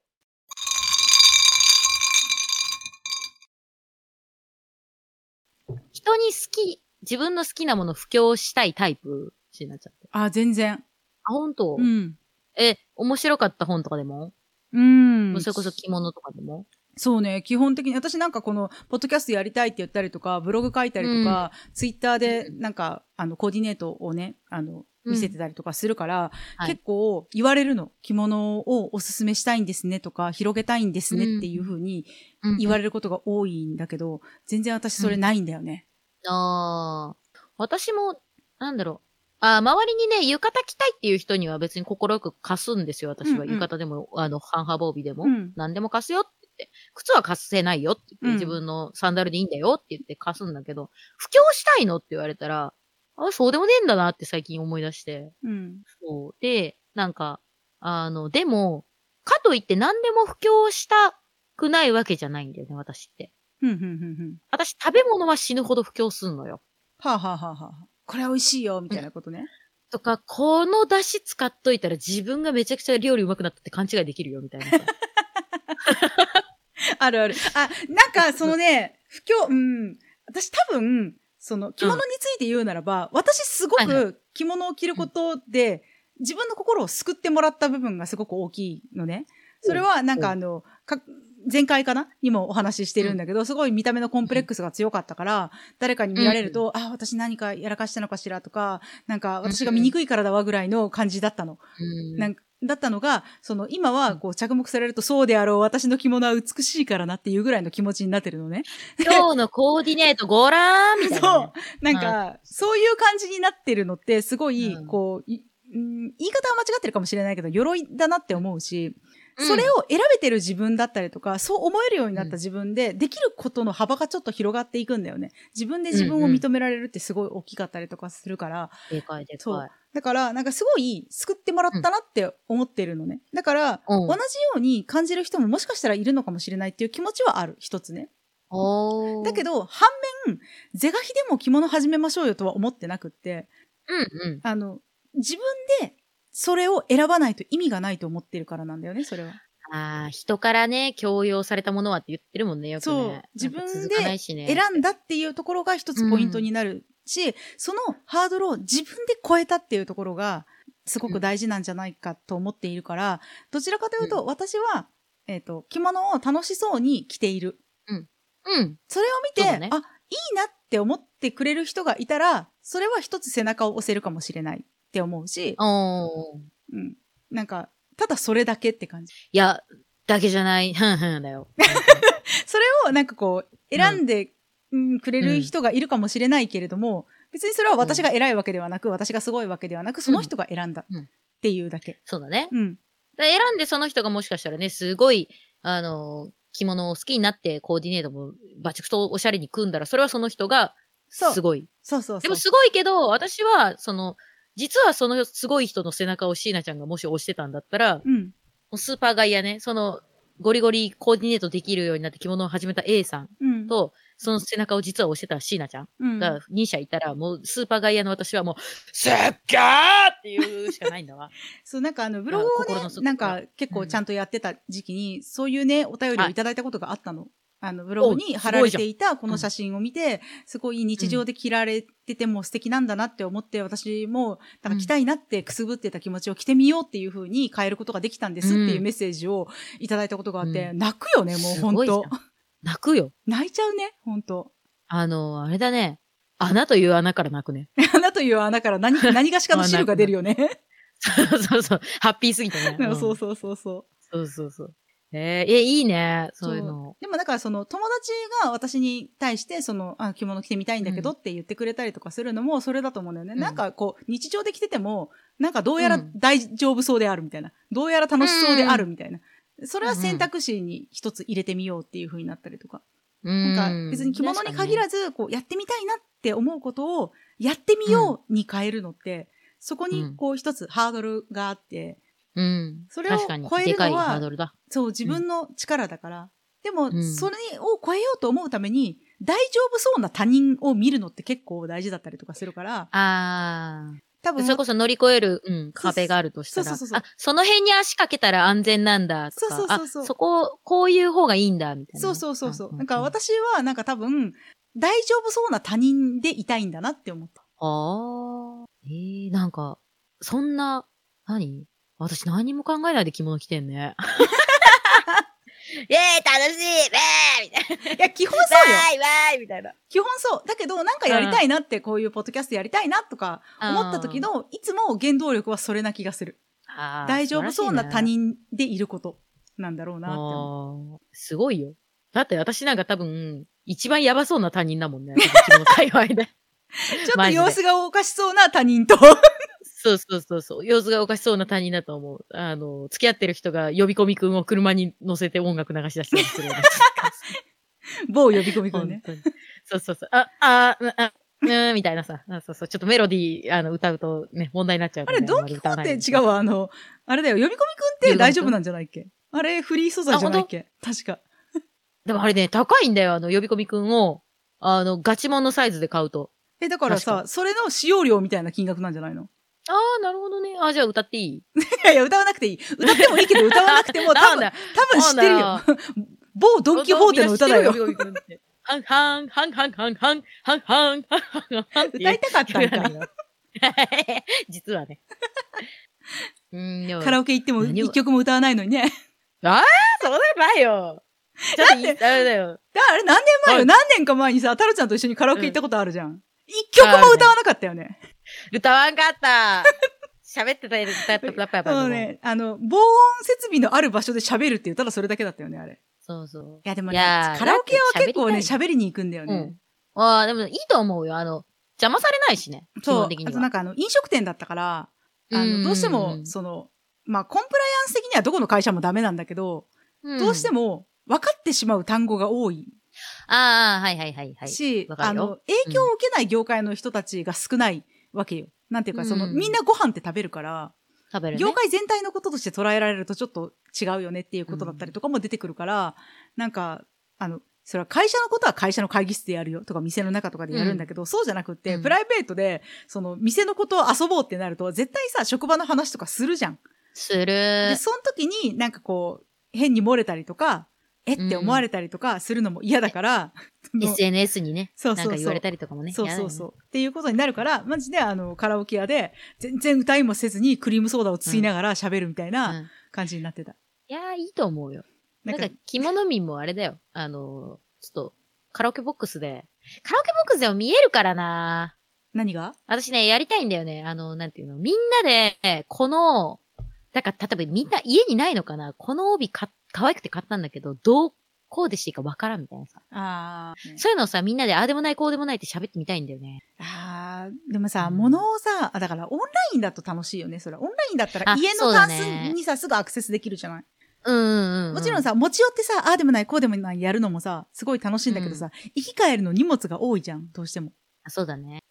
人に好き、自分の好きなものを布教したいタイプ？になっちゃって。あー、全然。あ、本当、うん。え、面白かった本とかでも、うん。それこそ着物とかでも？そうね、基本的に、私なんかこの、ポッドキャストやりたいって言ったりとか、ブログ書いたりとか、ツイッターでなんか、あの、コーディネートをね、あの、見せてたりとかするから、はい結構言われるの。着物をおすすめしたいんですねとか、広げたいんですねっていう風に言われれることが多いんだけど、全然私それないんだよね。ああ。私も、なんだろう。あー周りにね、浴衣着たいっていう人には別に心よく貸すんですよ、私は。うんうん浴衣でも、あの、半羽防備でも。うん何でも貸すよって言って。靴は貸せないよって言って、うん自分のサンダルでいいんだよって言って貸すんだけど、布教したいのって言われたら、あ、そうでもねえんだなって最近思い出して。うん。そう。で、なんか、あの、でも、かといって何でも布教したくないわけじゃないんだよね、私って。ふんふんふんふん。私、食べ物は死ぬほど布教すんのよ。はあ、はあはあはあ、これ美味しいよ、みたいなことね。とか、この出汁使っといたら自分がめちゃくちゃ料理上手くなったって勘違いできるよ、みたいなさ。あるある。あ、なんかそのね、不況、うん。私多分、その着物について言うならば、私すごく着物を着ることで、自分の心を救ってもらった部分がすごく大きいのね。それはなんかあの、か前回かな？にもお話ししてるんだけど、すごい見た目のコンプレックスが強かったから、誰かに見られると、あ、私何かやらかしたのかしらとか、なんか私が醜いからだわぐらいの感じだったの。うん。なんかだったのが、その今はこう着目されるとそうであろう、私の着物は美しいからなっていうぐらいの気持ちになってるのね。今日のコーディネートごらーんみたいなね、そう。なんか、そういう感じになってるのってすごい、うん。こう、いうん言い方は間違ってるかもしれないけど、鎧だなって思うし、うんそれを選べてる自分だったりとか、そう思えるようになった自分で、できることの幅がちょっと広がっていくんだよね。自分で自分を認められるってすごい大きかったりとかするから、でかいでそうかい。だから、なんかすごい救ってもらったなって思ってるのね。だから、うん同じように感じる人ももしかしたらいるのかもしれないっていう気持ちはある、一つね。だけど、反面、是が非でも着物始めましょうよとは思ってなくって、うんうん。あの、自分でそれを選ばないと意味がないと思ってるからなんだよね、それは。ああ、人からね、強要されたものはって言ってるもんね、よくそうね。自分で選んだっていうところが一つポイントになるし、そのハードルを自分で超えたっていうところが、すごく大事なんじゃないかと思っているから、どちらかというと、私は、えっ、と、着物を楽しそうに着ている。うん。それを見て、ねあ、いいなって思ってくれる人がいたら、それは一つ背中を押せるかもしれないって思うし。うん。なんか、ただそれだけって感じ。いや、だけじゃない、ふんふんだよ。それをなんかこう、選んで、うんくれる人がいるかもしれないけれども、別にそれは私が偉いわけではなく、私がすごいわけではなく、その人が選んだうんっていうだけ。そうだね。うん。で選んでその人がもしかしたらね、すごい、あの、着物を好きになってコーディネートもバチクソおしゃれに組んだら、それはその人が、そうすごい。そうそうそう。でもすごいけど、私は、その、実はそのすごい人の背中を椎名ちゃんがもし押してたんだったら、もうん。うスーパーガイアね、その、ゴリゴリコーディネートできるようになって着物を始めた A さんうん。と、その背中を実は押してた椎名ちゃんうん、が2社いたら、もうスーパーガイアの私はもう、すっがーっていうしかないんだわ。そう、なんかあの、ブログをね、なんか結構ちゃんとやってた時期に、そういうね、お便りをいただいたことがあったの。あの、ブログに貼られていたこの写真を見て、すごい日常で着られてても素敵なんだなって思って、私も、なんか着たいなってくすぶってた気持ちを着てみようっていう風に変えることができたんですっていうメッセージをいただいたことがあって、うん泣くよね、もうす本当泣くよ。泣いちゃうね、本当あの、あれだね。穴という穴から泣くね。穴という穴から何、何がしかの汁が出るよね。そうそうそう。ハッピーすぎてね。うんそうそうそうそう。そうそうそう。えー、え、いいね。そういうの。でもだからその友達が私に対してそのあ着物着てみたいんだけどって言ってくれたりとかするのもそれだと思うんだよね。うんなんかこう日常で着ててもなんかどうやらうん大丈夫そうであるみたいな。どうやら楽しそうであるみたいな。それは選択肢に一つ入れてみようっていう風になったりとか。ななんか別に着物に限らずこうやってみたいなって思うことをやってみように変えるのって、そこにこう一つハードルがあって、うん。それを超えるのは。そう、自分の力だから。でも、うんそれを超えようと思うために、大丈夫そうな他人を見るのって結構大事だったりとかするから、あー。多分、それこそ乗り越える、うん、壁があるとしたら。そうそうそうそうあ、その辺に足かけたら安全なんだとか。そうそうそうそうあ、そこ、こういう方がいいんだ、みたいな。そうそうそうそう。んなんか、私はなんか多分、大丈夫そうな他人でいたいんだなって思った。ああ。ええなんか、そんな、何？私何にも考えないで着物着てんね。イェーイ楽しいイェーイみたいな。いや、基本そうよ。わーいわーいみたいな。基本そう。だけど、なんかやりたいなって、こういうポッドキャストやりたいなとか思った時の、いつも原動力はそれな気がする。大丈夫そうな他。人でいることなんだろうなって思う。すごいよ。だって私なんか多分、一番やばそうな他人だもんね。私の界隈で。ちょっと様子がおかしそうな他人と。そうそうそうそう。様子がおかしそうな他人だと思う。あの、付き合ってる人が呼び込みくんを車に乗せて音楽流し出したりするような。某呼び込みくんね。そうそうそう。あ、あ、あ、あ、うん、みたいなさ。あそうそう。ちょっとメロディー、あの、歌うとね、問題になっちゃうあれ、ドンキホーテ違うわ。あの、あれだよ。呼び込みくんって大丈夫なんじゃないっけ？あれ、フリー素材じゃないっけ？確か。でもあれね、高いんだよ。あの、呼び込みくんを、あの、ガチモンのサイズで買うと。え、だから確さ、それの使用料みたいな金額なんじゃないの？ああ、なるほどね。あじゃあ歌っていい？いやいや、歌わなくていい。歌ってもいいけど、歌わなくても 多分、多分知ってるよ。某ドンキホーテの歌だよ。ハンハン、ハンハンハンハン、ハンハン、ハンハン歌いたかったんか。実はね。カラオケ行っても一曲も歌わないのにね。そうだよ。ちょっといい、あれだよ。だあれ何年前よはい何年か前にさ、タロちゃんと一緒にカラオケ行ったことあるじゃん。一曲も歌わなかったよね。歌わんかった。喋ってたやつ歌ったやっぱやっぱあのね、あの、防音設備のある場所で喋るって言ったらそれだけだったよね、あれ。そうそう。いや、でもね、カラオケは結構ね、喋喋りに行くんだよねうん。。ああ、でもいいと思うよ。あの、邪魔されないしね。基そう。あとなんかあの、飲食店だったから、あうんの、どうしても、その、まあ、コンプライアンス的にはどこの会社もダメなんだけど、どうしても。も分かってしまう単語が多いああ、はいはいはいはい。し、あの、影響を受けない業界の人たちが少ないわけよ。なんていうか、その、うんみんなご飯って食べるから、食べるね。業界全体のこととして捉えられるとちょっと違うよねっていうことだったりとかも出てくるから、なんか、あの、それは会社のことは会社の会議室でやるよとか店の中とかでやるんだけど、そうじゃなくって、うんプライベートで、その店のことを遊ぼうってなると、絶対さ、職場の話とかするじゃん。するで、。その時になんかこう、変に漏れたりとか、えって思われたりとかするのも嫌だから、もう SNS にね。そうそうそうなんか言われたりとかもね。そうそうそう。っていうことになるから、マジであの、カラオケ屋で、全然歌いもせずにクリームソーダをついながら喋るみたいなうん感じになってた。いやー、いいと思うよ。なんか、着物民もあれだよ。あのー、ちょっと、カラオケボックスで。カラオケボックスでも見えるからな何が？私ね、やりたいんだよね。あの、なんていうの？みんなで、この、だから、例えばみんな家にないのかな？この帯か、可愛くて買ったんだけど、どう、こうでしていいかわからんみたいなさ。あー、ねそういうのをさ、みんなで、ああでもない、こうでもないって喋ってみたいんだよね。あーでもさ、うん物をさ、あだからオンラインだと楽しいよね、それ。オンラインだったらあ家のタンスにさ、すぐアクセスできるじゃない？うんうんうん。もちろん、さ、持ち寄ってさ、ああでもない、こうでもないやるのもさ、すごい楽しいんだけどさ、行き帰るの荷物が多いじゃん、どうしても。あそうだね。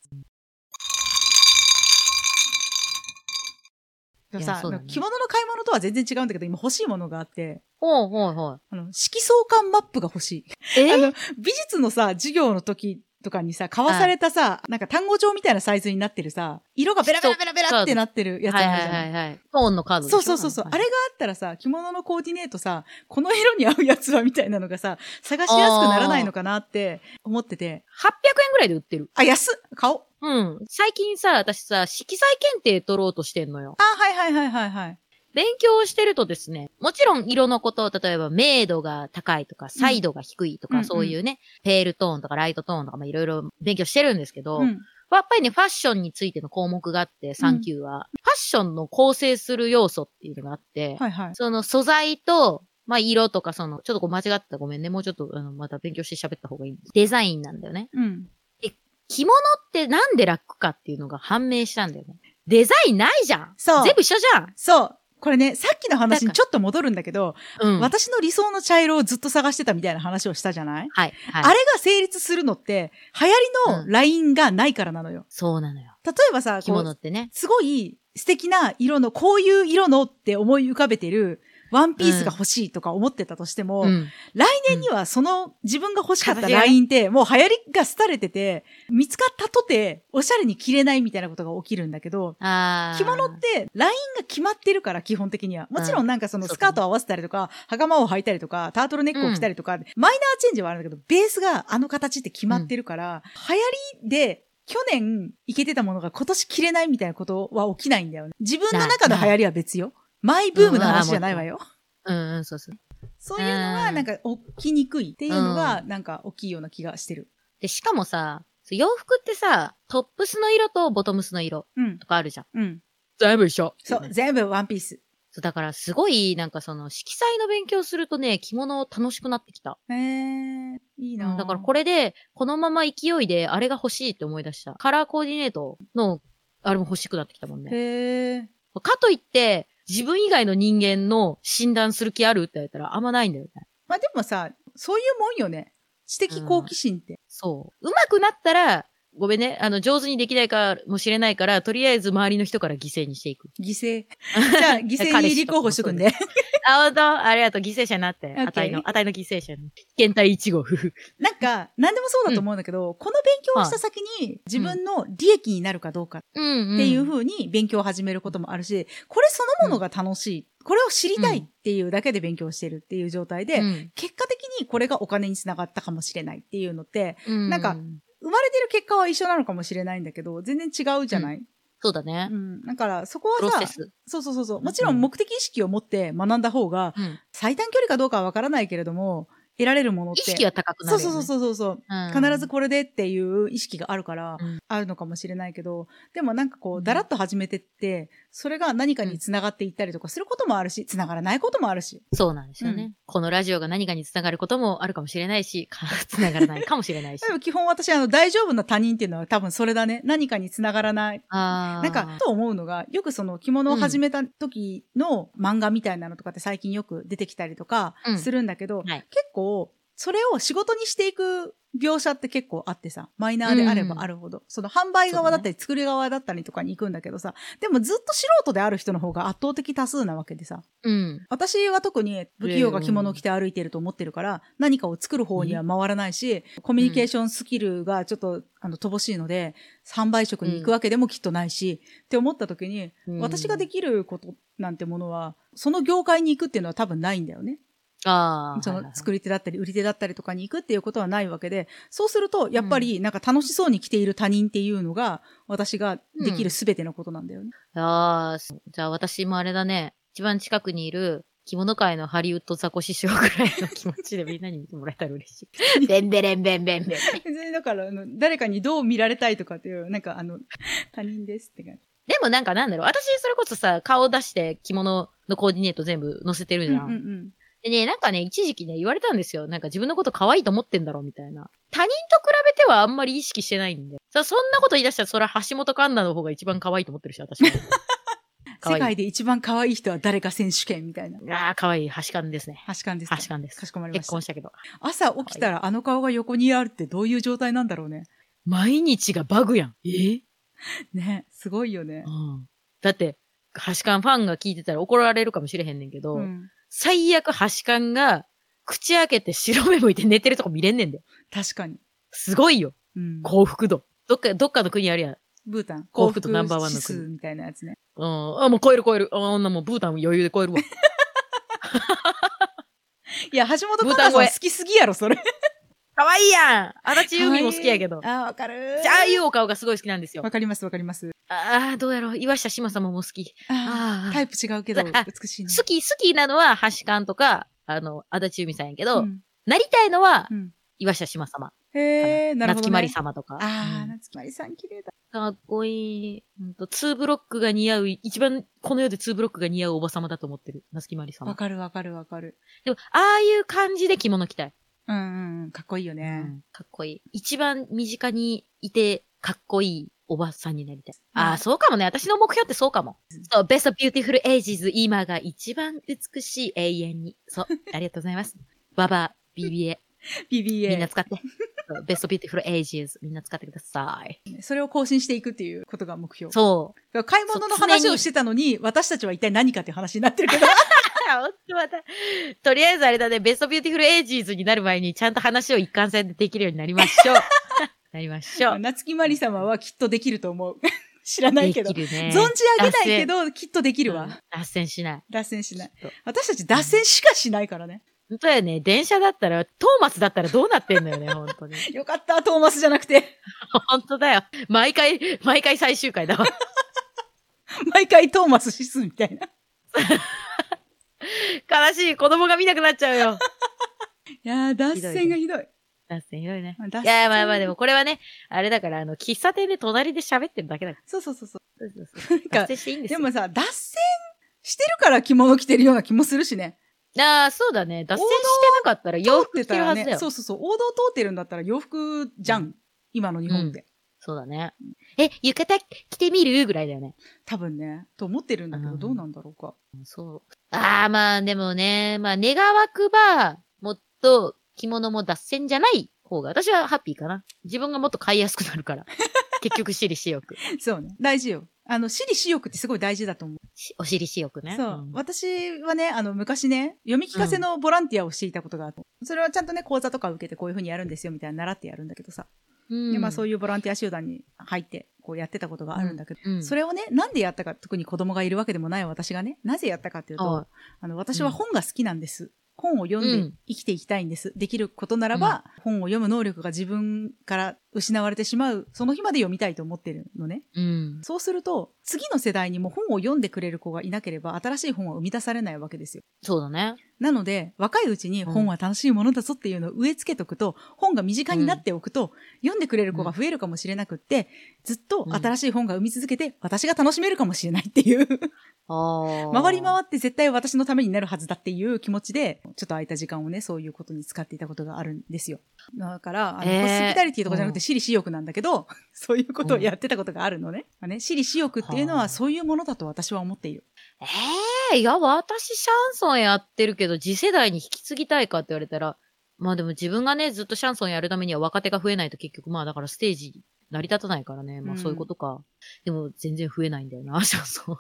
でもさ、ね着物の買い物とは全然違うんだけど、今欲しいものがあって、ほうほうほう。あの、色相関マップが欲しい。え？あの、美術のさ、授業の時とかにさ、交わされたさ、なんか単語帳みたいなサイズになってるさ、色がベラベラベラベラってなってるやつあはいるじゃん。はいはいはい。トーンのカードそうそうそうそう。あれがあったらさ、着物のコーディネートさ、この色に合うやつはみたいなのがさ、探しやすくならないのかなって思ってて。800円ぐらいで売ってる。あ、安っ買おう。うん。最近さ、私さ、色彩検定取ろうとしてんのよ。あ、はいはいはいはいはい。勉強してるとですね、もちろん色のこと、例えば明度が高いとか、彩度が低いとか、うんそういうね、ペールトーンとかライトトーンとか、まあいろいろ勉強してるんですけど、うん。やっぱりね、ファッションについての項目があって、3級は、ファッションの構成する要素っていうのがあって、はいはい。その素材と、まあ色とかその、ちょっとこう間違ってたらごめんね。もうちょっと、あの、また勉強して喋った方がいい。デザインなんだよね。うん。着物ってなんで楽かっていうのが判明したんだよね。デザインないじゃんそう全部一緒じゃんそう。これね、さっきの話にちょっと戻るんだけど、うん。私の理想の茶色をずっと探してたみたいな話をしたじゃない、はい。はい。あれが成立するのって、流行りのラインがないからなのよ。そうなのよ。例えばさ、着こう、物ってね。すごい素敵な色の、こういう色のって思い浮かべてるワンピースが欲しいとか思ってたとしても、うん。来年にはその自分が欲しかったラインってもう流行りが廃れてて、見つかったとておしゃれに着れないみたいなことが起きるんだけど、着物ってラインが決まってるから基本的には。もちろんなんかそのスカートを合わせたりとか、袴を履いたりとか、タートルネックを着たりとか、マイナーチェンジはあるんだけど、ベースがあの形って決まってるから、流行りで去年いけてたものが今年着れないみたいなことは起きないんだよね。自分の中の流行りは別よ。マイブームの話じゃないわよ。うんうん、そうそう。そういうのがなんか起きにくいっていうのがなんか大きいような気がしてる。で、しかもさ、洋服ってさ、トップスの色とボトムスの色うん。とかあるじゃん。うん。全部一緒。そう、全部ワンピース。そう、だからすごい、なんかその、色彩の勉強するとね、着物楽しくなってきた。へえー、いいな、うんだからこれで、このまま勢いで、あれが欲しいって思い出した。カラーコーディネートの、あれも欲しくなってきたもんね。へえ。かといって、自分以外の人間の診断する気あるって言ったらあんまないんだよね。まあでもさ、そういうもんよね。知的好奇心って。そう。上手くなったら、ごめんね。あの、上手にできないかもしれないから、とりあえず周りの人から犠牲にしていく。犠牲。じゃあ、犠牲に立候補しとくんで。あ、ほんとありがとう。犠牲者になって。あたいの、あたいの犠牲者に。検体1号。ふふ。なんか、何でもそうだと思うんだけど、この勉強をした先に自分の利益になるかどうかっうん、うん。ていう風に勉強を始めることもあるし、これそのものが楽しい。これを知りたいっていうだけで勉強してるっていう状態で、うん結果的にこれがお金につながったかもしれないっていうのって、うんなんか生まれてる結果は一緒なのかもしれないんだけど、全然違うじゃない、そうだねう。ん、だからそこはさ。そうそうそうそう、もちろん目的意識を持って学んだ方が、うん。最短距離かどうかはわからないけれども、得られるものって。意識は高くなるよ、ね。そうそうそうそうそう。うん。必ずこれでっていう意識があるから、うんあるのかもしれないけど、でもなんかこう、うんだらっと始めてって、それが何かに繋がっていったりとかすることもあるし、繋がらないこともあるし。そうなんですよね、うんこのラジオが何かにつながることもあるかもしれないし、かつながらないかもしれないし で。も基本私、あの、大丈夫な他人っていうのは多分それだね。何かに繋がらない。なんか、と思うのが、よくその着物を始めた時の漫画みたいなのとかって最近よく出てきたりとかうんするんだけど、はい結構、それを仕事にしていく描写って結構あってさ、マイナーであればあるほど、その販売側だったり作る側だったりとかに行くんだけどさ、でもずっと素人である人の方が圧倒的多数なわけでさ、うん。私は特に不器用が着物を着て歩いてると思ってるから、何かを作る方には回らないし、コミュニケーションスキルがちょっと、あの、乏しいので、販売職に行くわけでもきっとないし、って思った時に、うん。私ができることなんてものは、その業界に行くっていうのは多分ないんだよね。ああ。その作り手だったり、売り手だったりとかに行くっていうことはないわけで、そうすると、やっぱりなんか楽しそうに着ている他人っていうのが、私ができるすべてのことなんだよね。ああ、そうじゃあ私もあれだね。一番近くにいる着物界のハリウッドザコ師匠ぐらいの気持ちでみんなに見てもらえたら嬉しい。ベンベレンベンベンベン。別にだから、あの誰かにどう見られたいとかっていう、なんかあの、他人ですって感じ。でもなんかなんだろう。私それこそさ、顔出して着物のコーディネート全部載せてるじゃん。うんうんでね、なんかね、一時期ね、言われたんですよ。なんか自分のこと可愛いと思ってんだろうみたいな。他人と比べてはあんまり意識してないんで。さ、そんなこと言い出したら、それは橋本環奈の方が一番可愛いと思ってるし、私は。可愛い世界で一番可愛い人は誰か選手権みたいな。ああ、可愛い。橋勘ですね。橋勘ですか？橋勘ですかしこまりました結婚。したけど。朝起きたらあの顔が横にあるってどういう状態なんだろうね。毎日がバグやん。え？ね、すごいよねう。ん。だって、橋勘ファンが聞いてたら怒られるかもしれへんねんけど、うん。最悪橋勘が口開けて白目向いて寝てるとこ見れんねんで。確かに。すごいよ。うん。幸福度。どっか、どっかの国あるやん。ブータン。幸福度ナンバーワンの国みたいなやつね。うん。あ、もう超える超える。あ、女もうブータン余裕で超えるわ。いや、橋本環ブータン越え奈さん好きすぎやろ、それ。可愛いやん足立由美も好きやけど。あー、わかるじゃああいうお顔がすごい好きなんですよ。わかります、わかります。ああ、どうやろう。岩下志麻様も好き。あーあータイプ違うけど、あ 美しいな。好き、好きなのは橋環とか、あの、安達祐実さんやけど、うんなりたいのはうん岩下志麻様。へえ、なるほど、ね。夏木マリ様とか。ああ、うん夏木マリさん綺麗だ。かっこいい。ほんと、ツーブロックが似合う、一番この世でツーブロックが似合うおば様だと思ってる。夏木マリ様。わかるわかるわかる。でも、ああいう感じで着物着たい。うんうんうん、かっこいいよね。うんかっこいい。一番身近にいて、かっこいいおばさんになりたい。ああ、そうかもね。私の目標ってそうかも。そう、 Best Beautiful Ages、今が一番美しい永遠に。そう、ありがとうございます。ババ、BBA、BBA。みんな使って。 Best Beautiful Ages、みんな使ってください。それを更新していくっていうことが目標。そう。買い物の話をしてたのに、私たちは一体何かっていう話になってるけど。ほんとまた、とりあえずあれだね、 Best Beautiful Ages になる前に、ちゃんと話を一貫性でできるようになりましょう。なりましょう。夏木マリ様はきっとできると思う。知らないけど。ね。存じ上げないけど、きっとできるわ。うん脱線しない。脱線しない。私たち脱線しかしないからね。本当だよね。電車だったら、トーマスだったらどうなってんのよね、本当に。よかった、トーマスじゃなくて。本当だよ。毎回、毎回最終回だわ。毎回トーマス指数みたいな。悲しい。子供が見なくなっちゃうよ。いやー、脱線がひどい。脱線ひどいね。いや、まあまあでもこれはね、あれだから、あの、喫茶店で隣で喋ってるだけだかそうそうそうそう。ら。そうそうそう。か脱線していいんですよ。でもさ、脱線してるから着物着てるような気もするしね。ああ、そうだね。脱線してなかったら洋服着てるはずだよ。そうそうそう。王道通ってるんだったら洋服じゃん。今の日本って。そうだね。え、浴衣着てみる？ぐらいだよね。多分ね。と思ってるんだけど、うんどうなんだろうか。そう。ああ、まあでもね、まあ願わくば、もっと着物も脱線じゃない方が、私はハッピーかな。自分がもっと買いやすくなるから。結局、私利私欲。そうね。大事よ。あの、私利私欲ってすごい大事だと思う。しお尻私欲ね。そう、ん私はね、あの、昔ね、読み聞かせのボランティアをしていたことがあって、それはちゃんとね、講座とか受けてこういう風にやるんですよ、みたいな習ってやるんだけどさ。うん。で、まあそういうボランティア集団に入って、こうやってたことがあるんだけど、うんそれをね、なんでやったか、特に子供がいるわけでもない私がね、なぜやったかっていうと、はい。あの、私は本が好きなんです。本を読んで生きていきたいんです。できることならば、本を読む能力が自分から失われてしまう、その日まで読みたいと思ってるのね。うん。そうすると、次の世代にも本を読んでくれる子がいなければ、新しい本は生み出されないわけですよ。そうだね。なので、若いうちにうん本は楽しいものだぞっていうのを植え付けとくと、本が身近になっておくと、読んでくれる子が増えるかもしれなくって、ずっと新しい本が生み続けて、私が楽しめるかもしれないっていう、ああ。回り回って絶対私のためになるはずだっていう気持ちで、ちょっと空いた時間をね、そういうことに使っていたことがあるんですよ。だから、あの、えーホスピタリティとかじゃなくてうん私利私欲なんだけど、そういうことをやってたことがあるのね。まあね、私利私欲っていうのはそういうものだと私は思っている。ええいや、私シャンソンやってるけど、次世代に引き継ぎたいかって言われたら、まあでも自分がね、ずっとシャンソンやるためには若手が増えないと結局、まあだからステージ成り立たないからね。まあそういうことか。でも全然増えないんだよな、シャンソン。い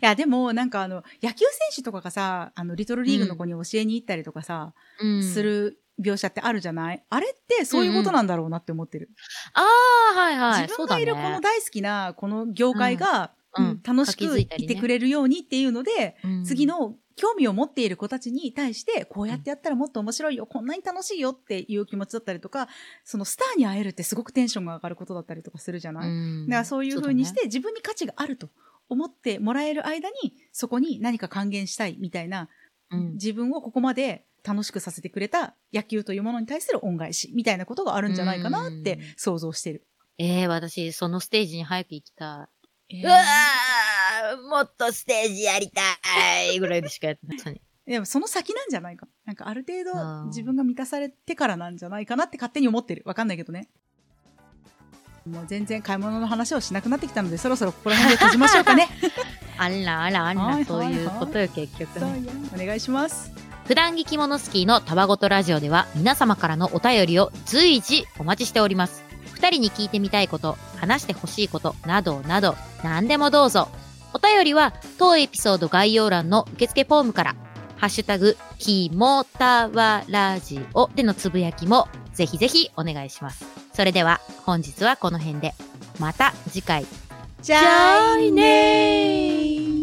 や、でも、なんかあの、野球選手とかがさ、あの、リトルリーグの子に教えに行ったりとかさ、うんす。る描写ってあるじゃない？あれってそういうことなんだろうなって思ってる。ああ、はいはい。自分がいるこの大好きなこの業界が、うん。うん。楽しくいてくれるようにっていうので、ね、次の興味を持っている子たちに対して、こうやってやったらもっと面白いよ、こんなに楽しいよっていう気持ちだったりとか、そのスターに会えるってすごくテンションが上がることだったりとかするじゃない、うん、だからそういう風にしそて、自分に価値があると思ってもらえる間に、そこに何か還元したいみたいな、自分をここまで楽しくさせてくれた野球というものに対する恩返しみたいなことがあるんじゃないかなってうん想像してる。ええ私、そのステージに早く行きたい。えうわーもっとステージやりたいぐらいでしかやってない。でもその先なんじゃないか。なんかある程度自分が満たされてからなんじゃないかなって勝手に思ってる。わかんないけどね。もう全然買い物の話をしなくなってきたので、そろそろここら辺で閉じましょうかね。あらあらあら、そういうことよ、結局お願いします。普段着着物スキーのたわごとラジオでは皆様からのお便りを随時お待ちしております。二人に聞いてみたいこと、話してほしいこと、などなど、何でもどうぞ。お便りは当エピソード概要欄の受付フォームから、ハッシュタグ、きもたわラジオでのつぶやきもぜひぜひお願いします。それでは本日はこの辺で。また次回。じゃあねー